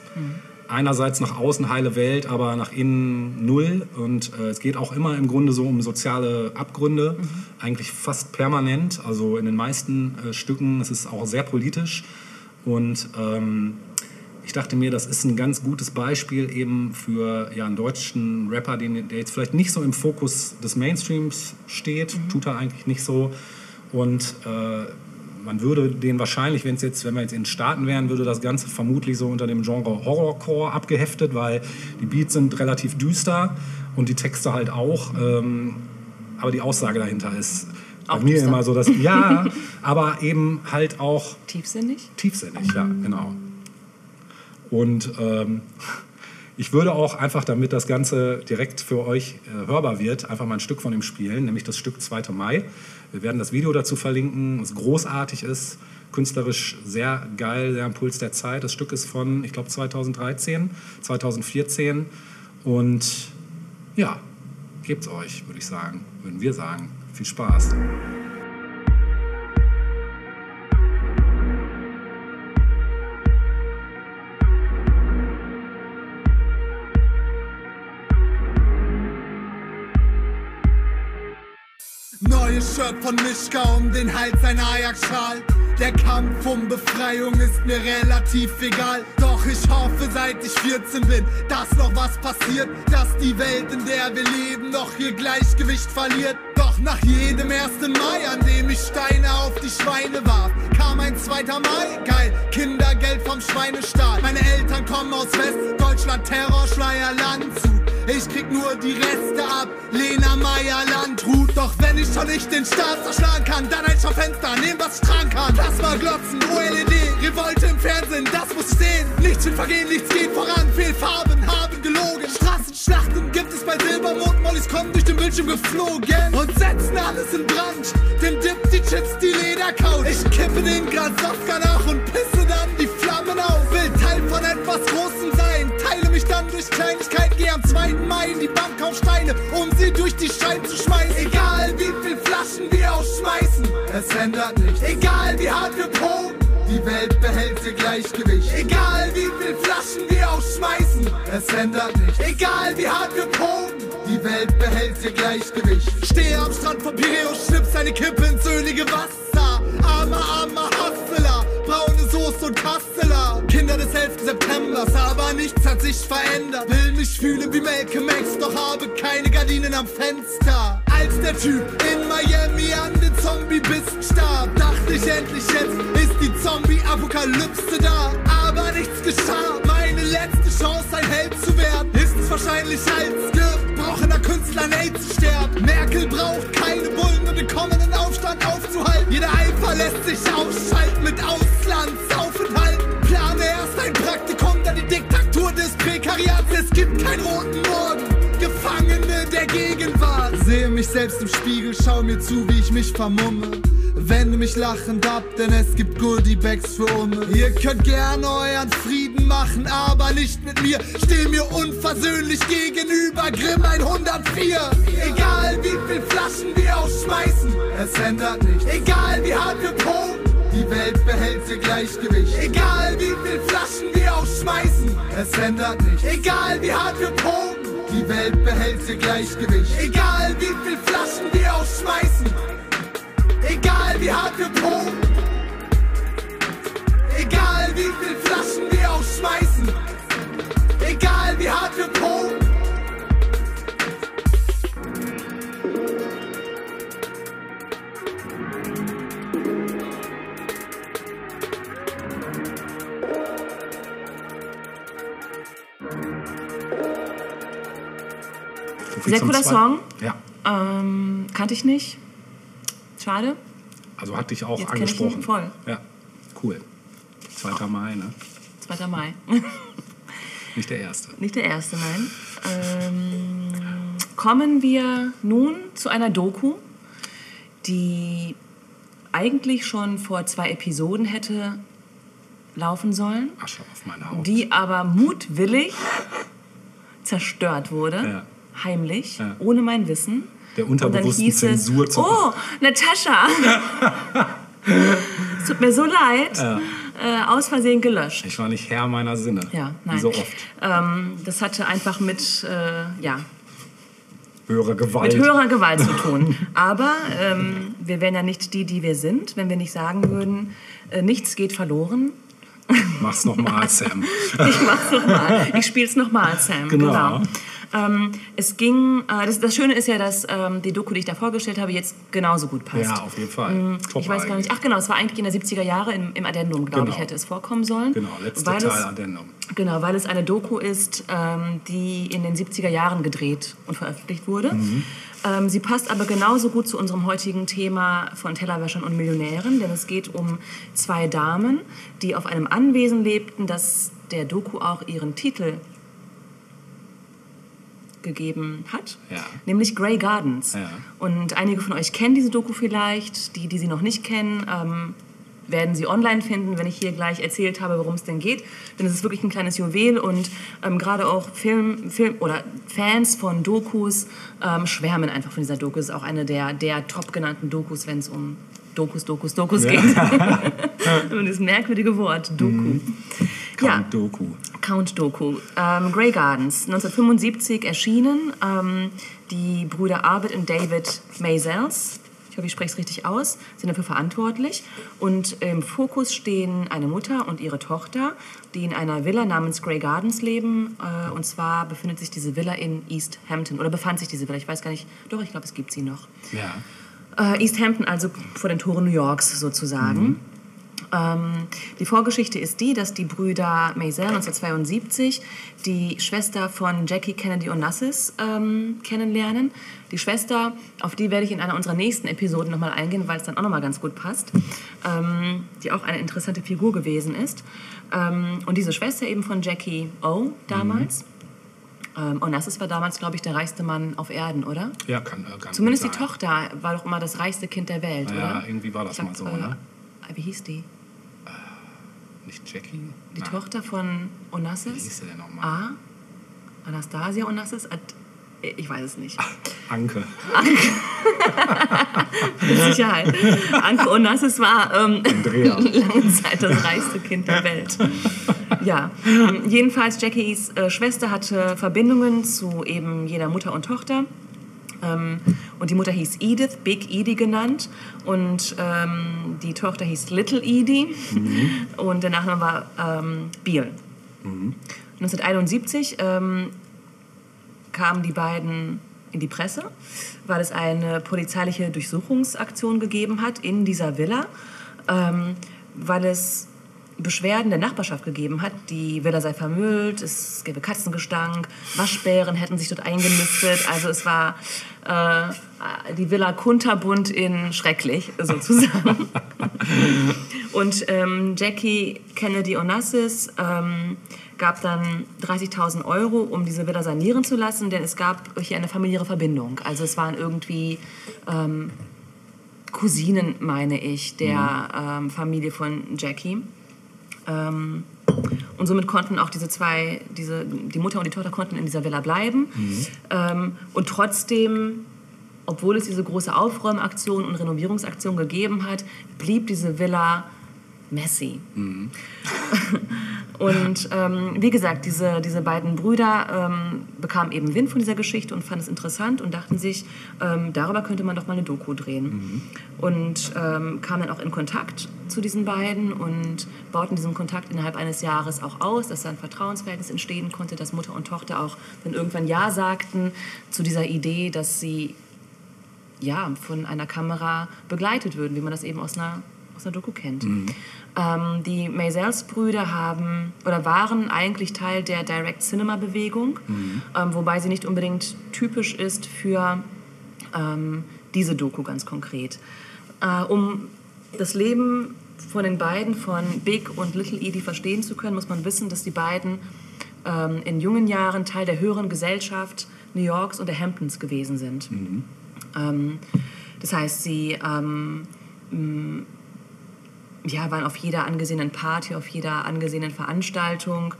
einerseits nach außen heile Welt, aber nach innen null. Und äh, es geht auch immer im Grunde so um soziale Abgründe, eigentlich fast permanent, also in den meisten äh, Stücken. Es ist auch sehr politisch und ähm, ich dachte mir, das ist ein ganz gutes Beispiel eben für ja, einen deutschen Rapper, den, der jetzt vielleicht nicht so im Fokus des Mainstreams steht, tut er eigentlich nicht so. Und äh, man würde den wahrscheinlich, wenn es jetzt, wenn wir jetzt in den Staaten wären, würde das Ganze vermutlich so unter dem Genre Horrorcore abgeheftet, weil die Beats sind relativ düster und die Texte halt auch. Ähm, aber die Aussage dahinter ist bei Auch mir düster. immer so, dass ja, (laughs) aber eben halt auch Tiefsinnig? tiefsinnig, ja, genau. Und ähm, ich würde auch einfach, damit das Ganze direkt für euch äh, hörbar wird, einfach mal ein Stück von ihm spielen, nämlich das Stück 2. Mai. Wir werden das Video dazu verlinken, das großartig ist, künstlerisch sehr geil, sehr am Puls der Zeit. Das Stück ist von, ich glaube, 2013, 2014 und ja, gebt's euch, würde ich sagen, würden wir sagen. Viel Spaß. Neues Shirt von Mischka um den Hals, ein Ajax-Schal. Der Kampf um Befreiung ist mir relativ egal. Doch ich hoffe, seit ich 14 bin, dass noch was passiert. Dass die Welt, in der wir leben, noch ihr Gleichgewicht verliert. Doch nach jedem 1. Mai, an dem ich Steine auf die Schweine warf, kam ein 2. Mai. Geil, Kindergeld vom Schweinestaat. Meine Eltern kommen aus West, Deutschland, Terrorschleier, Landshut. Ich krieg nur die Reste ab, Lena Meyer Landrut. Doch wenn ich schon nicht den Staat zerschlagen kann, dann ein Schaufenster, nehm was ich tragen kann. Plasma glotzen, OLED, Revolte im Fernsehen, das muss ich sehen. Nichts wird vergehen, nichts geht voran, Fehlfarben haben gelogen. Straßenschlachten gibt es bei Silbermond, Mollys kommen durch den Bildschirm geflogen und setzen alles in Brand. Dem Dip die Chips, die Ledercouch. Ich kippe den Grasowka nach und pisse dann die Flammen auf. Will Teil von etwas Großem sein, dann durch Kleinigkeiten, geh am 2. Mai in die Bank auf Steine, um sie durch die Scheiben zu schmeißen. Egal wie viel Flaschen wir ausschmeißen, es ändert nichts. Egal wie hart wir proben, die Welt behält ihr Gleichgewicht. Egal wie viel Flaschen wir ausschmeißen, es ändert nichts. Egal wie hart wir proben, die Welt behält ihr Gleichgewicht. Stehe am Strand von Piräus, schnipp seine Kippe ins ölige Wasser. Armer, armer Soße und Kasteler. Kinder des 11. Septembers, aber nichts hat sich verändert. Will mich fühlen wie Malcolm X, doch habe keine Gardinen am Fenster. Als der Typ in Miami an den Zombie-Bissen starb, dachte ich endlich jetzt ist die Zombie-Apokalypse da. Aber nichts geschah, meine letzte Chance ein Held zu werden, wahrscheinlich als gebrochener Künstler an AIDS sterben. Merkel braucht keine Bullen, um den kommenden Aufstand aufzuhalten. Jeder Eifer lässt sich ausschalten mit Auslandsaufenthalten. Plane erst ein Praktikum, dann die Diktatur des Prekariats. Es gibt keinen roten Morgen. Gefangene der Gegenwart. Sehe mich selbst im Spiegel, schau mir zu, wie ich mich vermumme. Wende mich lachend ab, denn es gibt Goodie-Bags für Umme. Ihr könnt gerne euren Frieden machen, aber nicht mit mir. Steh mir unversöhnlich gegenüber, Grimm 104. Egal wie viel Flaschen wir ausschmeißen, es ändert nichts. Egal wie hart wir proben. Die Welt behält ihr Gleichgewicht. Egal wie viel Flaschen wir ausschmeißen, es ändert nichts. Egal wie hart wir proben, die Welt behält ihr Gleichgewicht. Egal wie viel Flaschen wir ausschmeißen, egal wie hart wir proben. Egal wie viel Flaschen wir ausschmeißen, egal wie hart wir proben. Viel Sehr cooler Song. Ja, Ähm, kannte ich nicht. Schade. also hat dich auch Jetzt kenn ich ihn angesprochen. voll. Ja, cool. 2. Mai, ne? 2. Mai. (laughs) Nicht der erste. Nicht der erste, nein. Ähm, kommen wir nun zu einer Doku, die eigentlich schon vor zwei Episoden hätte laufen sollen, Asche auf meine Haut. die aber mutwillig zerstört wurde, Ja. Heimlich, Ja. ohne mein Wissen. Der unterbewussten es, Zensur zu- oh, Natascha, es (laughs) tut mir so leid, äh, aus Versehen gelöscht. Ich war nicht Herr meiner Sinne. Ja, Wie nein. so oft. Ähm, das hatte einfach mit, äh, ja, Höhere Gewalt. mit höherer Gewalt zu tun. (laughs) Aber ähm, wir wären ja nicht die, die wir sind, wenn wir nicht sagen würden, äh, nichts geht verloren. Mach's nochmal, (laughs) Sam. Ich mach's nochmal. Ich spiel's nochmal, Sam. Genau. Genau. Ähm, es ging, äh, das, das Schöne ist ja, dass ähm, die Doku, die ich da vorgestellt habe, jetzt genauso gut passt. Ja, auf jeden Fall. Mm, ich weiß gar nicht. Ach genau, es war eigentlich in der 70er Jahre im, im Addendum, glaube Genau. ich, hätte es vorkommen sollen. Genau, letzter Teil es, Addendum. Genau, weil es eine Doku ist, ähm, die in den 70er Jahren gedreht und veröffentlicht wurde. Mhm. Ähm, sie passt aber genauso gut zu unserem heutigen Thema von Tellerwäschern und Millionären, denn es geht um zwei Damen, die auf einem Anwesen lebten, das der Doku auch ihren Titel gegeben hat, Ja. nämlich Grey Gardens. Ja. Und einige von euch kennen diese Doku vielleicht, die, die sie noch nicht kennen, ähm, werden sie online finden, wenn ich hier gleich erzählt habe, worum es denn geht. Denn es ist wirklich ein kleines Juwel und ähm, gerade auch Film, Film oder Fans von Dokus ähm, schwärmen einfach von dieser Doku. Es ist auch eine der, der top genannten Dokus, wenn es um Dokus, Dokus, Dokus geht. (laughs) (laughs) und das merkwürdige Wort, Doku. Ja, Count Doku. Count Doku. Ähm, Grey Gardens, 1975 erschienen. Ähm, die Brüder Arvid und David Maysels, ich hoffe, ich spreche es richtig aus, sind dafür verantwortlich. Und im Fokus stehen eine Mutter und ihre Tochter, die in einer Villa namens Grey Gardens leben. Äh, und zwar befindet sich diese Villa in East Hampton. Oder befand sich diese Villa, ich weiß gar nicht. Doch, ich glaube, es gibt sie noch. Ja. Äh, East Hampton, also vor den Toren New Yorks sozusagen. Ähm, die Vorgeschichte ist die, dass die Brüder Maisel 1972 die Schwester von Jackie Kennedy Onassis ähm, kennenlernen. Die Schwester, auf die werde ich in einer unserer nächsten Episoden nochmal eingehen, weil es dann auch nochmal ganz gut passt, ähm, die auch eine interessante Figur gewesen ist. Ähm, und diese Schwester eben von Jackie O damals. Ähm, Onassis war damals, glaube ich, der reichste Mann auf Erden, oder? Ja, kann, äh, kann Zumindest die. Tochter war doch immer das reichste Kind der Welt, Ja, oder? irgendwie war das glaub, mal so, äh, ne? Wie hieß die? Nicht Jackie? Die Nein. Tochter von Wie Onassis? hieß sie denn nochmal? A? Anastasia Onassis? Ad ich weiß es nicht. Anke. (laughs) Mit Sicherheit. Anke Onassis war ähm, (laughs) lange Zeit das reichste Kind der Welt. Ja, ähm, jedenfalls Jackies äh, Schwester hatte Verbindungen zu eben jeder Mutter und Tochter. Ähm, und die Mutter hieß Edith, Big Edie genannt. Und ähm, die Tochter hieß Little Edie. Und der Nachname war ähm, Beale. 1971 ähm, kamen die beiden in die Presse, weil es eine polizeiliche Durchsuchungsaktion gegeben hat in dieser Villa, ähm, weil es Beschwerden der Nachbarschaft gegeben hat, die Villa sei vermüllt, es gäbe Katzengestank, Waschbären hätten sich dort eingenistet. Also es war äh, die Villa kunterbunt in schrecklich (laughs) sozusagen. Und ähm, Jackie Kennedy Onassis ähm, gab dann 30.000 Euro, um diese Villa sanieren zu lassen, denn es gab hier eine familiäre Verbindung. Also es waren irgendwie ähm, Cousinen, meine ich, der ähm, Familie von Jackie. Ähm, und somit konnten auch diese zwei, diese, die Mutter und die Tochter konnten in dieser Villa bleiben. Ähm, und trotzdem, obwohl es diese große Aufräumaktion und Renovierungsaktion gegeben hat, blieb diese Villa messy. (laughs) Und ähm, wie gesagt, diese, diese beiden Brüder ähm, bekamen eben Wind von dieser Geschichte und fanden es interessant und dachten sich, ähm, darüber könnte man doch mal eine Doku drehen. Und ähm, kamen dann auch in Kontakt zu diesen beiden und bauten diesen Kontakt innerhalb eines Jahres auch aus, dass da ein Vertrauensverhältnis entstehen konnte, dass Mutter und Tochter auch dann irgendwann Ja sagten zu dieser Idee, dass sie ja, von einer Kamera begleitet würden, wie man das eben aus einer, aus einer Doku kennt. Ähm, die Maisels-Brüder haben oder waren eigentlich Teil der Direct-Cinema-Bewegung, ähm, wobei sie nicht unbedingt typisch ist für ähm, diese Doku ganz konkret. Äh, um das Leben von den beiden, von Big und Little Edie verstehen zu können, muss man wissen, dass die beiden ähm, in jungen Jahren Teil der höheren Gesellschaft New Yorks und der Hamptons gewesen sind. Ähm, das heißt, sie ähm, ja, waren auf jeder angesehenen Party, auf jeder angesehenen Veranstaltung.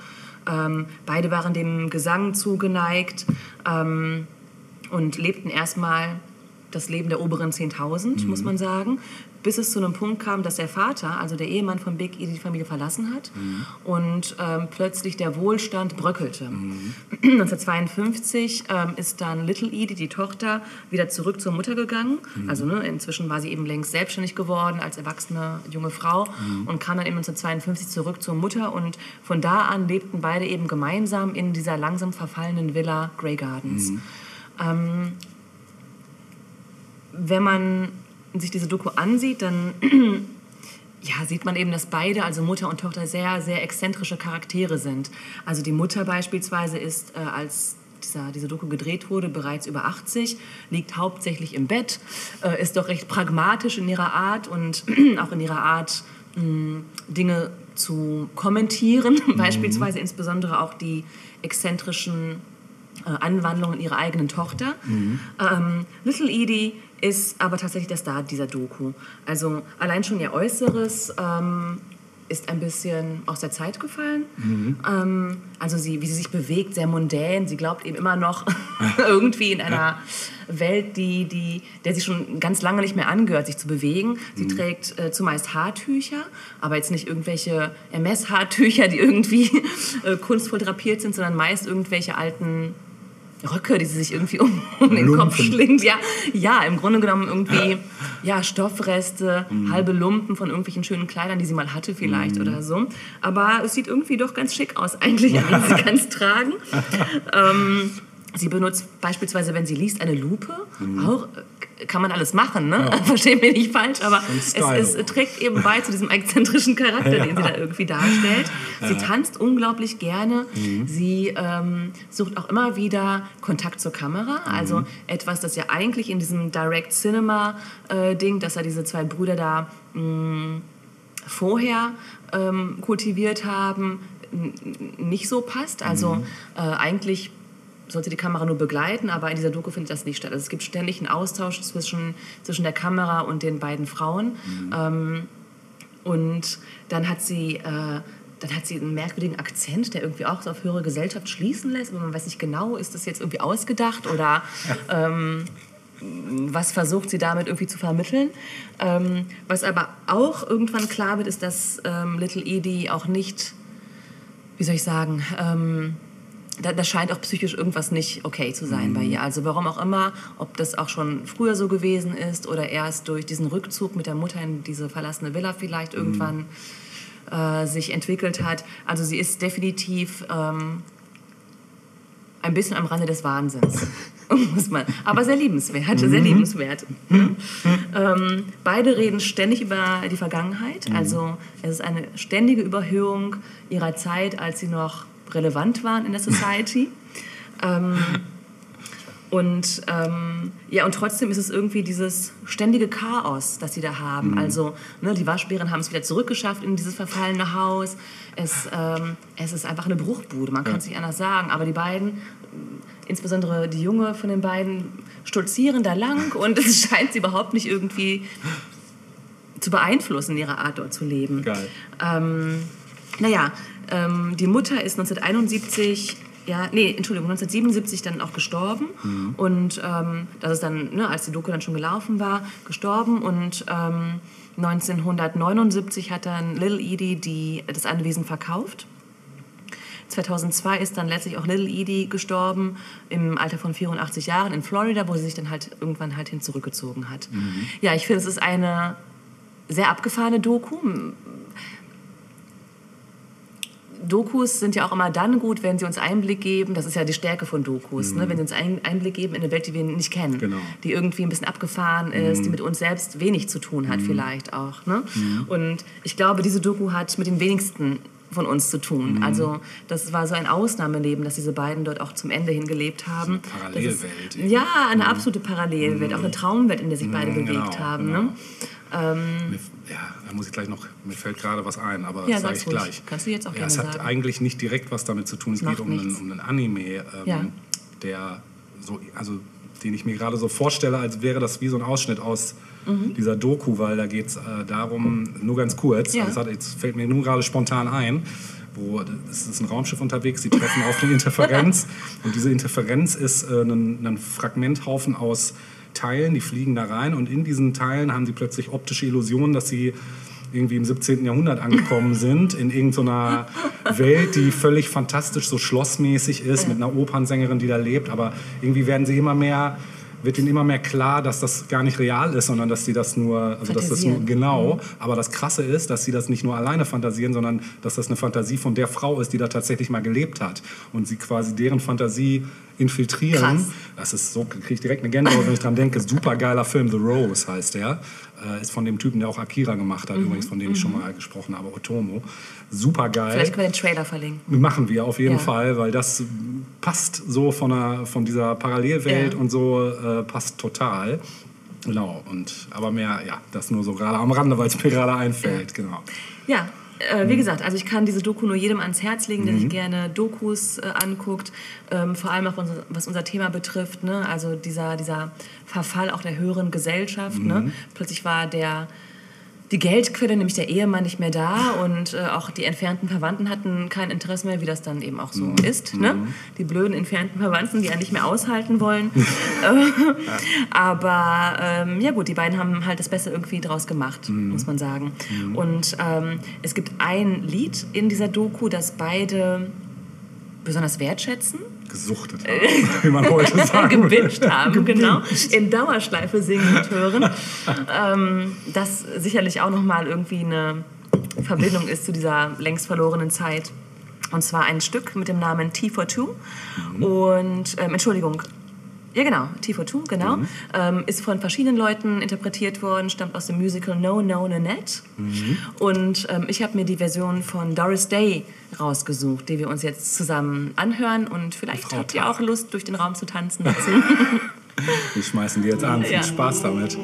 Ähm, beide waren dem Gesang zugeneigt ähm, und lebten erstmal das Leben der oberen 10.000, muss man sagen, bis es zu einem Punkt kam, dass der Vater, also der Ehemann von Big Edie, die Familie verlassen hat und ähm, plötzlich der Wohlstand bröckelte. 1952 ähm, ist dann Little Edie, die Tochter, wieder zurück zur Mutter gegangen. Also ne, inzwischen war sie eben längst selbstständig geworden als erwachsene junge Frau und kam dann eben 1952 zurück zur Mutter und von da an lebten beide eben gemeinsam in dieser langsam verfallenen Villa Grey Gardens. Ähm, wenn man sich diese Doku ansieht, dann (clears throat) ja, sieht man eben, dass beide, also Mutter und Tochter, sehr, sehr exzentrische Charaktere sind. Also die Mutter beispielsweise ist äh, als dieser, diese Doku gedreht wurde, bereits über 80, liegt hauptsächlich im Bett, äh, ist doch recht pragmatisch in ihrer Art und (clears throat) auch in ihrer Art, mh, Dinge zu kommentieren, (laughs) beispielsweise insbesondere auch die exzentrischen äh, Anwandlungen ihrer eigenen Tochter. Ähm, Little Edie ist aber tatsächlich der Star dieser Doku. Also allein schon ihr Äußeres ähm, ist ein bisschen aus der Zeit gefallen. Ähm, also sie, wie sie sich bewegt, sehr mundän. Sie glaubt eben immer noch (laughs) (laughs) irgendwie in einer Welt, die, die, der sie schon ganz lange nicht mehr angehört, sich zu bewegen. Sie trägt äh, zumeist Haartücher, aber jetzt nicht irgendwelche MS-Haartücher, die irgendwie (laughs) äh, kunstvoll drapiert sind, sondern meist irgendwelche alten Röcke, die sie sich irgendwie um, (laughs) um den Kopf schlingt. Ja, ja, im Grunde genommen irgendwie ja, Stoffreste, halbe Lumpen von irgendwelchen schönen Kleidern, die sie mal hatte vielleicht oder so. Aber es sieht irgendwie doch ganz schick aus eigentlich, wenn sie ganz tragen. (laughs) ähm, sie benutzt beispielsweise, wenn sie liest, eine Lupe. Auch äh, kann man alles machen, ne? (laughs) Verstehen wir nicht falsch, aber es, es trägt eben bei zu diesem exzentrischen Charakter, (laughs) den sie da irgendwie darstellt. Sie tanzt unglaublich gerne. Sie ähm, sucht auch immer wieder Kontakt zur Kamera. Also etwas, das ja eigentlich in diesem Direct Cinema äh, Ding, dass er diese zwei Brüder da mh, vorher ähm, kultiviert haben, nicht so passt. Also äh, eigentlich sollte die Kamera nur begleiten, aber in dieser Doku findet das nicht statt. Also es gibt ständig einen Austausch zwischen, zwischen der Kamera und den beiden Frauen. Ähm, und dann hat sie, äh, dann hat sie einen merkwürdigen Akzent, der irgendwie auch so auf höhere Gesellschaft schließen lässt. Aber man weiß nicht genau, ist das jetzt irgendwie ausgedacht oder (laughs) ähm, was versucht sie damit irgendwie zu vermitteln. Ähm, was aber auch irgendwann klar wird, ist, dass ähm, Little Edie auch nicht, wie soll ich sagen, ähm, da, da scheint auch psychisch irgendwas nicht okay zu sein bei ihr. Also warum auch immer, ob das auch schon früher so gewesen ist oder erst durch diesen Rückzug mit der Mutter in diese verlassene Villa vielleicht irgendwann äh, sich entwickelt hat. Also sie ist definitiv ähm, ein bisschen am Rande des Wahnsinns. (laughs) Muss man. Aber sehr liebenswert, sehr liebenswert. Ähm, beide reden ständig über die Vergangenheit. Also es ist eine ständige Überhöhung ihrer Zeit, als sie noch relevant waren in der Society. (laughs) ähm, und ähm, ja, und trotzdem ist es irgendwie dieses ständige Chaos, das sie da haben. Also ne, die Waschbären haben es wieder zurückgeschafft in dieses verfallene Haus. Es, ähm, es ist einfach eine Bruchbude, man kann es nicht anders sagen. Aber die beiden, insbesondere die Junge von den beiden, stolzieren da lang (laughs) und es scheint sie überhaupt nicht irgendwie zu beeinflussen, ihre Art dort zu leben. Geil. Ähm, naja, ähm, die Mutter ist 1971, ja, nee, Entschuldigung, 1977 dann auch gestorben. Und ähm, das ist dann, ne, als die Doku dann schon gelaufen war, gestorben. Und ähm, 1979 hat dann Little Edie die, das Anwesen verkauft. 2002 ist dann letztlich auch Little Edie gestorben im Alter von 84 Jahren in Florida, wo sie sich dann halt irgendwann halt hin zurückgezogen hat. Ja, ich finde, es ist eine sehr abgefahrene Doku. Dokus sind ja auch immer dann gut, wenn sie uns Einblick geben. Das ist ja die Stärke von Dokus, ne? wenn sie uns einen Einblick geben in eine Welt, die wir nicht kennen, Genau. die irgendwie ein bisschen abgefahren ist, die mit uns selbst wenig zu tun hat vielleicht auch. Ne? Und ich glaube, diese Doku hat mit den wenigsten von uns zu tun. Also das war so ein Ausnahmeleben, dass diese beiden dort auch zum Ende hin gelebt haben. So eine Parallelwelt Das ist, ja, eine absolute Parallelwelt, auch eine Traumwelt, in der sich beide bewegt genau, haben. genau. Ne? Mir, ja, da muss ich gleich noch, mir fällt gerade was ein, aber Ja, das sage ich ruhig. gleich. Kannst du jetzt auch ja, es hat sagen. eigentlich nicht direkt was damit zu tun. Es geht um einen, um einen Anime, ähm, Ja. der so, also den ich mir gerade so vorstelle, als wäre das wie so ein Ausschnitt aus Mhm. dieser Doku, weil da geht es äh, darum, nur ganz kurz, Ja. also hat, jetzt fällt mir nur gerade spontan ein, wo es ist ein Raumschiff unterwegs, sie treffen auf eine (laughs) Interferenz und diese Interferenz ist äh, ein, ein Fragmenthaufen aus Teilen, die fliegen da rein und in diesen Teilen haben sie plötzlich optische Illusionen, dass sie irgendwie im 17. Jahrhundert angekommen (laughs) sind, in irgendeiner Welt, die völlig fantastisch, so schlossmäßig ist, mit einer Opernsängerin, die da lebt, aber irgendwie werden sie immer mehr, wird ihnen immer mehr klar, dass das gar nicht real ist, sondern dass sie das nur, also dass das nur, genau, aber das Krasse ist, dass sie das nicht nur alleine fantasieren, sondern dass das eine Fantasie von der Frau ist, die da tatsächlich mal gelebt hat. Und sie quasi deren Fantasie infiltrieren. Krass. Das ist so, kriege ich direkt eine Gänsehaut, wenn ich dran denke. Super geiler Film, The Rose heißt der. Äh, ist von dem Typen, der auch Akira gemacht Mhm. hat, übrigens, von dem ich schon mal gesprochen habe, Otomo. Super geil. Vielleicht können wir den Trailer verlinken. Machen wir auf jeden Ja. Fall, weil das passt so von, der, von dieser Parallelwelt Ja. und so äh, passt total. Genau, und aber mehr, ja, das nur so gerade am Rande, weil es mir gerade einfällt, genau. Ja, äh, Mhm. wie gesagt, also ich kann diese Doku nur jedem ans Herz legen, der sich gerne Dokus äh, anguckt, ähm, vor allem auch unser, was unser Thema betrifft, ne? also dieser, dieser Verfall auch der höheren Gesellschaft. Mhm. Ne? Plötzlich war der die Geldquelle, nämlich der Ehemann, nicht mehr da und äh, auch die entfernten Verwandten hatten kein Interesse mehr, wie das dann eben auch so Mhm. ist. Ne? Die blöden entfernten Verwandten, die einen nicht mehr aushalten wollen. (laughs) Aber ähm, ja gut, die beiden haben halt das Beste irgendwie draus gemacht, muss man sagen. Und ähm, es gibt ein Lied in dieser Doku, das beide besonders wertschätzen, Gesuchtet haben, (laughs) wie man heute (laughs) sagt. gebinged haben, genau, in Dauerschleife singen und hören. ähm, das sicherlich auch nochmal irgendwie eine Verbindung ist zu dieser längst verlorenen Zeit. Und zwar ein Stück mit dem Namen T for Two. Und, ähm, Entschuldigung, ja genau, T for Two, genau. Ähm, ist von verschiedenen Leuten interpretiert worden, stammt aus dem Musical No No Nanette. Und ähm, ich habe mir die Version von Doris Day rausgesucht, die wir uns jetzt zusammen anhören. Und vielleicht habt ihr auch Lust, durch den Raum zu tanzen dazu. (laughs) (laughs) Wir schmeißen die jetzt an. Viel Ja. Spaß damit.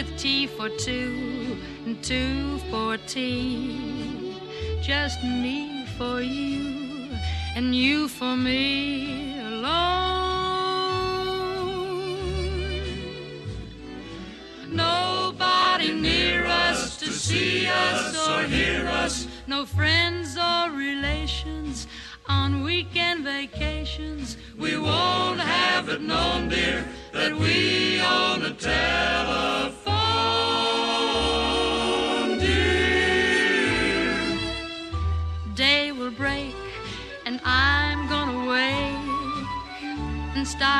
With tea for two and two for tea. Just me for you and you for me alone. Nobody near us to see us or hear us. No friends or relations on weekend vacations. We won't have it known, dear, that we own a telephone,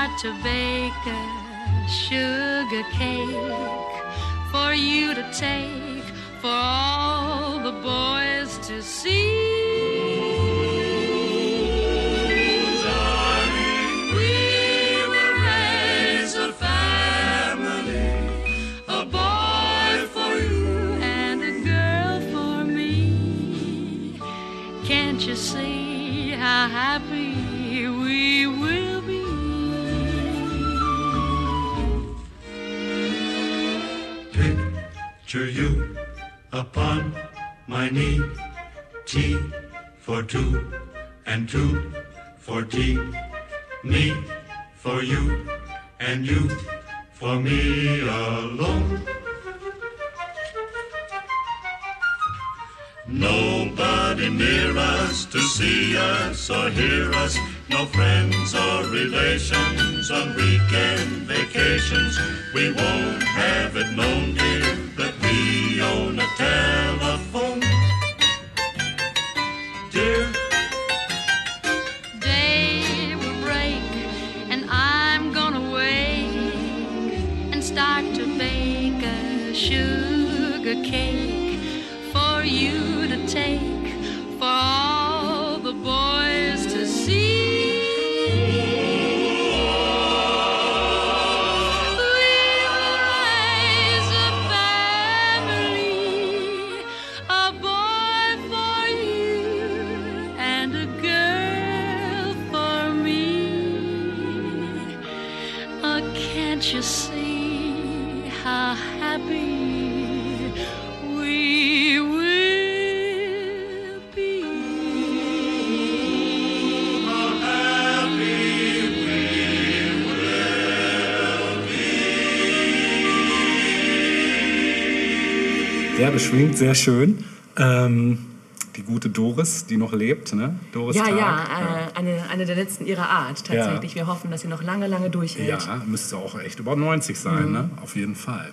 to bake a sugar cake for you to take for all the boys to see. Upon my knee. T for two and two for tea. Me for you and you for me alone. Nobody near us to see us or hear us. No friends or relations on weekend vacations. We won't have it known, dear, we own a telephone. Dear, day will break and I'm gonna wake and start to bake a sugar cake for you Sehr beschwingt, sehr schön. Ähm, die gute Doris, die noch lebt, ne? Doris ja, Tag. ja, äh, eine, eine der letzten ihrer Art tatsächlich. Wir hoffen, dass sie noch lange, lange durchhält. Ja, müsste auch echt über 90 sein, Mhm. ne? Auf jeden Fall.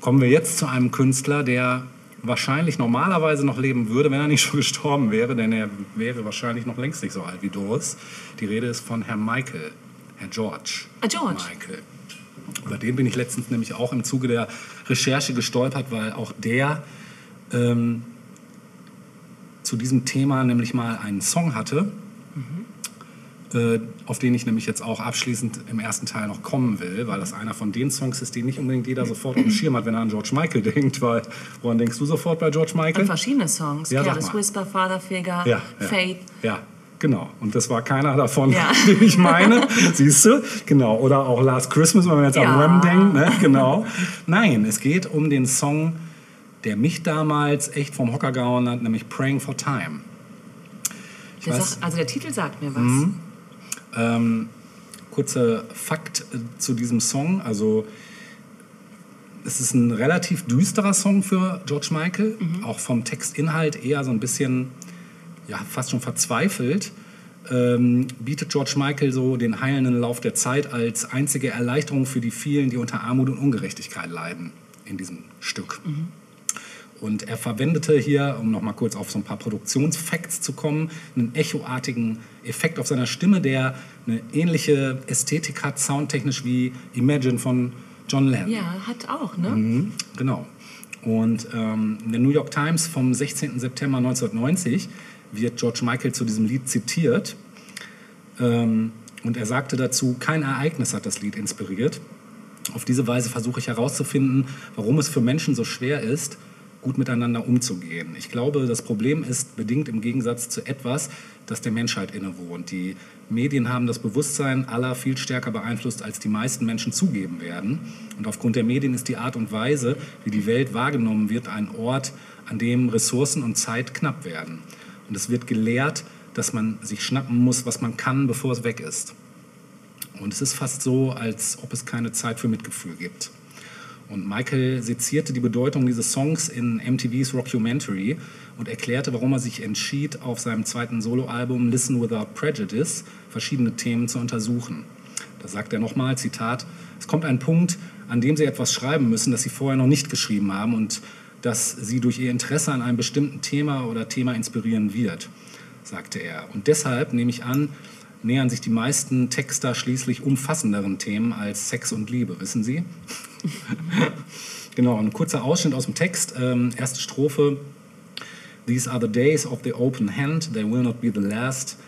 Kommen wir jetzt zu einem Künstler, der wahrscheinlich normalerweise noch leben würde, wenn er nicht (laughs) schon gestorben wäre, denn er wäre wahrscheinlich noch längst nicht so alt wie Doris. Die Rede ist von Herrn Michael, Herr George. Ah, George. Michael. Über den bin ich letztens nämlich auch im Zuge der Recherche gestolpert, weil auch der ähm, zu diesem Thema nämlich mal einen Song hatte, äh, auf den ich nämlich jetzt auch abschließend im ersten Teil noch kommen will, weil das einer von den Songs ist, die nicht unbedingt jeder sofort auf dem Schirm hat, wenn er an George Michael (laughs) denkt, weil woran denkst du sofort bei George Michael? verschiedene Songs. Ja, Careless mal. Whisper, Father Figure, Ja, ja. Faith. Ja, genau. Und das war keiner davon, Ja. (laughs) den ich meine. Siehst du? Genau. Oder auch Last Christmas, wenn man jetzt Ja. an Wham denkt. Ne? Genau. Nein, es geht um den Song, der mich damals echt vom Hocker gehauen hat, nämlich Praying for Time. Der weiß, sagt, also der Titel sagt mir was. Mhm. ähm, kurzer Fakt äh, zu diesem Song. Also es ist ein relativ düsterer Song für George Michael, auch vom Textinhalt eher so ein bisschen, ja, fast schon verzweifelt. Ähm, bietet George Michael so den heilenden Lauf der Zeit als einzige Erleichterung für die vielen, die unter Armut und Ungerechtigkeit leiden in diesem Stück. Und er verwendete hier, um noch mal kurz auf so ein paar Produktionsfacts zu kommen, einen echoartigen Effekt auf seiner Stimme, der eine ähnliche Ästhetik hat, soundtechnisch wie Imagine von John Lennon. Ja, hat auch, ne? Mhm, genau. Und ähm, in der New York Times vom 16. September 1990 wird George Michael zu diesem Lied zitiert. Ähm, und er sagte dazu, kein Ereignis hat das Lied inspiriert. Auf diese Weise versuche ich herauszufinden, warum es für Menschen so schwer ist, gut miteinander umzugehen. Ich glaube, das Problem ist bedingt im Gegensatz zu etwas, das der Menschheit innewohnt. Die Medien haben das Bewusstsein aller viel stärker beeinflusst, als die meisten Menschen zugeben werden. Und aufgrund der Medien ist die Art und Weise, wie die Welt wahrgenommen wird, ein Ort, an dem Ressourcen und Zeit knapp werden. Und es wird gelehrt, dass man sich schnappen muss, was man kann, bevor es weg ist. Und es ist fast so, als ob es keine Zeit für Mitgefühl gibt. Und Michael sezierte die Bedeutung dieses Songs in MTVs Rockumentary und erklärte, warum er sich entschied, auf seinem zweiten Soloalbum Listen Without Prejudice verschiedene Themen zu untersuchen. Da sagt er nochmal, Zitat, es kommt ein Punkt, an dem Sie etwas schreiben müssen, das Sie vorher noch nicht geschrieben haben und das Sie durch Ihr Interesse an einem bestimmten Thema oder Thema inspirieren wird, sagte er. Und deshalb nehme ich an, nähern sich die meisten Texter schließlich umfassenderen Themen als Sex und Liebe, wissen Sie? (laughs) genau, ein kurzer Ausschnitt aus dem Text. Ähm, erste Strophe. These are the days of the open hand, they will not be the last.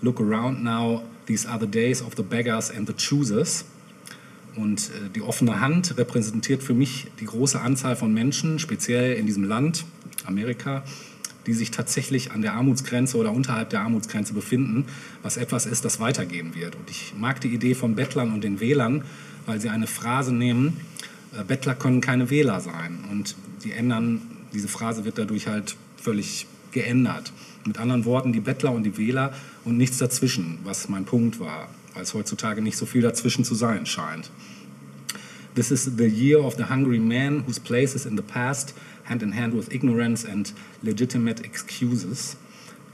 Look around now, these are the days of the beggars and the choosers. Und äh, die offene Hand repräsentiert für mich die große Anzahl von Menschen, speziell in diesem Land, Amerika, die sich tatsächlich an der Armutsgrenze oder unterhalb der Armutsgrenze befinden, was etwas ist, das weitergehen wird. Und ich mag die Idee von Bettlern und den Wählern, weil sie eine Phrase nehmen, äh, Bettler können keine Wähler sein. Und die ändern, diese Phrase wird dadurch halt völlig geändert. Mit anderen Worten, die Bettler und die Wähler und nichts dazwischen, was mein Punkt war, es heutzutage nicht so viel dazwischen zu sein scheint. This is the year of the hungry man whose place is in the past, hand in hand with ignorance and legitimate excuses.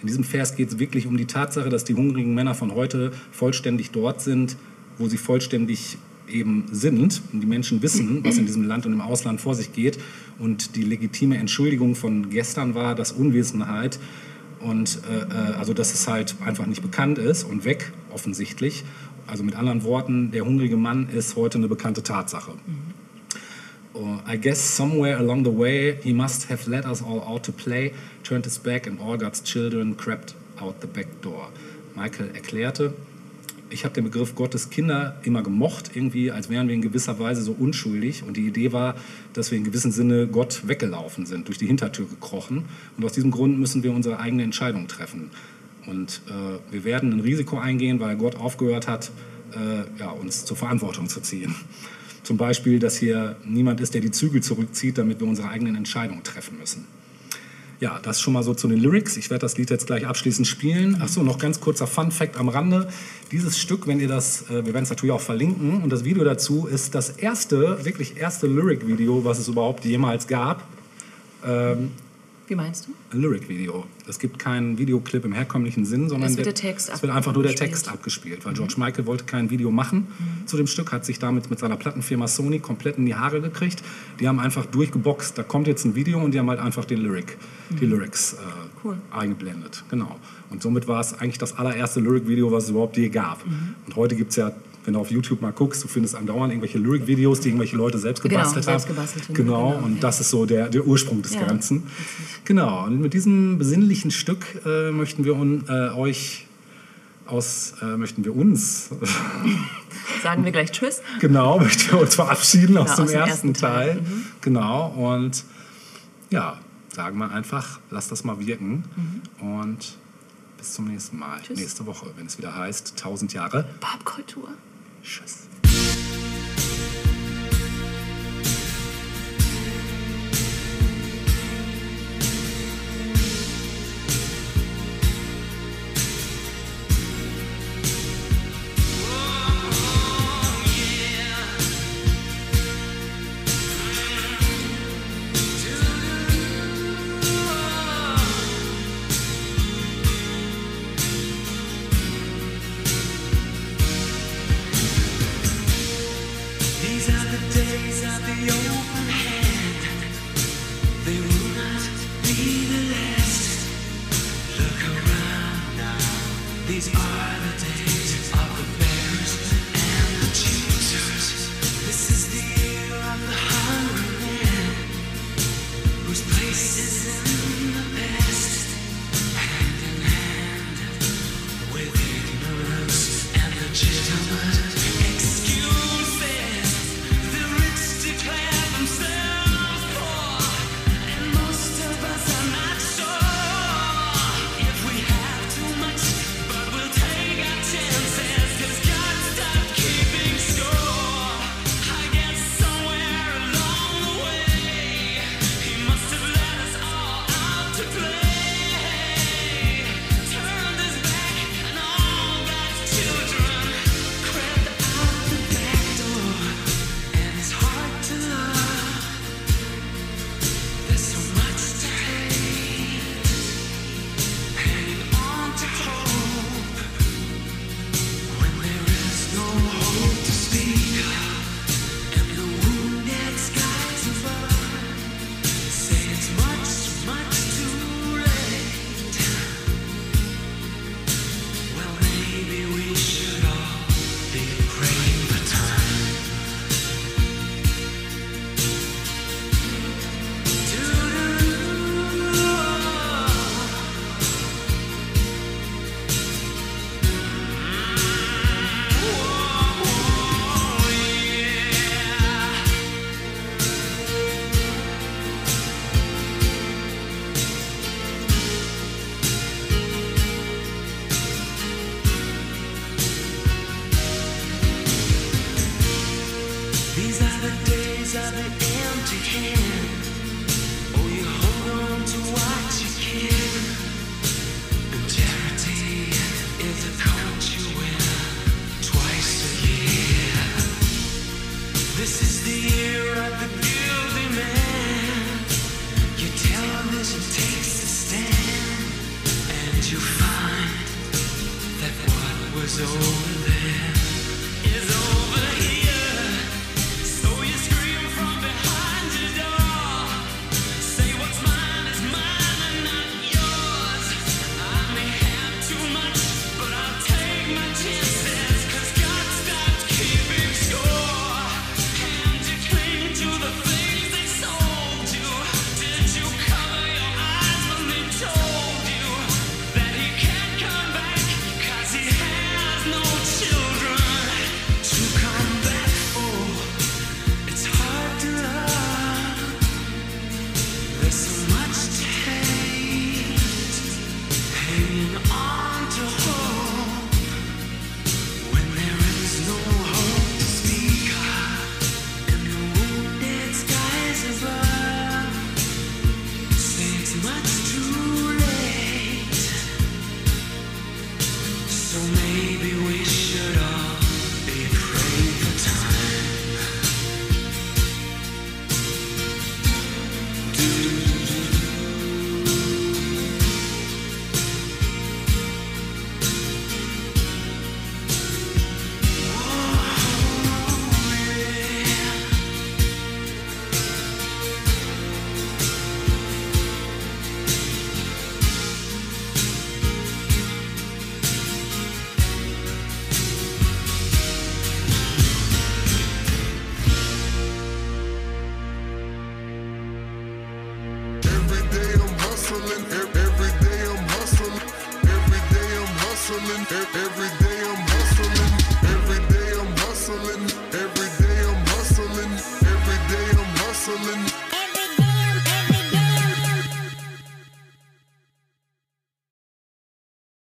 In diesem Vers geht es wirklich um die Tatsache, dass die hungrigen Männer von heute vollständig dort sind, wo sie vollständig eben sind. Und die Menschen wissen, was in diesem Land und im Ausland vor sich geht. Und die legitime Entschuldigung von gestern war, dass Unwissenheit und äh, äh, also dass es halt einfach nicht bekannt ist und weg offensichtlich. Also mit anderen Worten, der hungrige Mann ist heute eine bekannte Tatsache. Uh, I guess somewhere along the way he must have let us all out to play, turned his back and all God's children crept out the back door. Michael erklärte, ich habe den Begriff Gottes Kinder immer gemocht, irgendwie, als wären wir in gewisser Weise so unschuldig. Und die Idee war, dass wir in gewissem Sinne Gott weggelaufen sind, durch die Hintertür gekrochen. Und aus diesem Grund müssen wir unsere eigene Entscheidung treffen. Und äh, wir werden ein Risiko eingehen, weil Gott aufgehört hat, äh, ja, uns zur Verantwortung zu ziehen. Zum Beispiel, dass hier niemand ist, der die Zügel zurückzieht, damit wir unsere eigenen Entscheidungen treffen müssen. Ja, das schon mal so zu den Lyrics. Ich werde das Lied jetzt gleich abschließend spielen. Achso, noch ganz kurzer Fun-Fact am Rande. Dieses Stück, wenn ihr das, äh, wir werden es natürlich auch verlinken, und das Video dazu ist das erste, wirklich erste Lyric-Video, was es überhaupt jemals gab. Ähm, Wie meinst du? Ein Lyric-Video. Es gibt keinen Videoclip im herkömmlichen Sinn, sondern Es wird der Text es wird einfach nur der. Text abgespielt. Weil George Michael wollte kein Video machen zu dem Stück, hat sich damit mit seiner Plattenfirma Sony komplett in die Haare gekriegt. Die haben einfach durchgeboxt, da kommt jetzt ein Video und die haben halt einfach den Lyric, die Lyrics äh, Cool. eingeblendet. Genau. Und somit war es eigentlich das allererste Lyric-Video, was es überhaupt je gab. Und heute gibt es ja, wenn du auf YouTube mal guckst, du findest andauernd irgendwelche Lyric-Videos, die irgendwelche Leute selbst Genau, gebastelt selbst haben. gebastelt haben, Genau, genau, und ja. das ist so der, der Ursprung des Ja, Ganzen. Genau, und mit diesem besinnlichen Stück äh, möchten wir un, äh, euch aus, äh, möchten wir uns, (laughs) Sagen wir gleich Tschüss. genau, möchten wir uns verabschieden aus, Genau, dem, aus dem ersten Teil. Teil. Mhm. Genau, und ja, sagen wir einfach, lasst das mal wirken und bis zum nächsten Mal, Mhm. Tschüss. nächste Woche, wenn es wieder heißt 1000 Jahre. Popkultur. Tschüss. These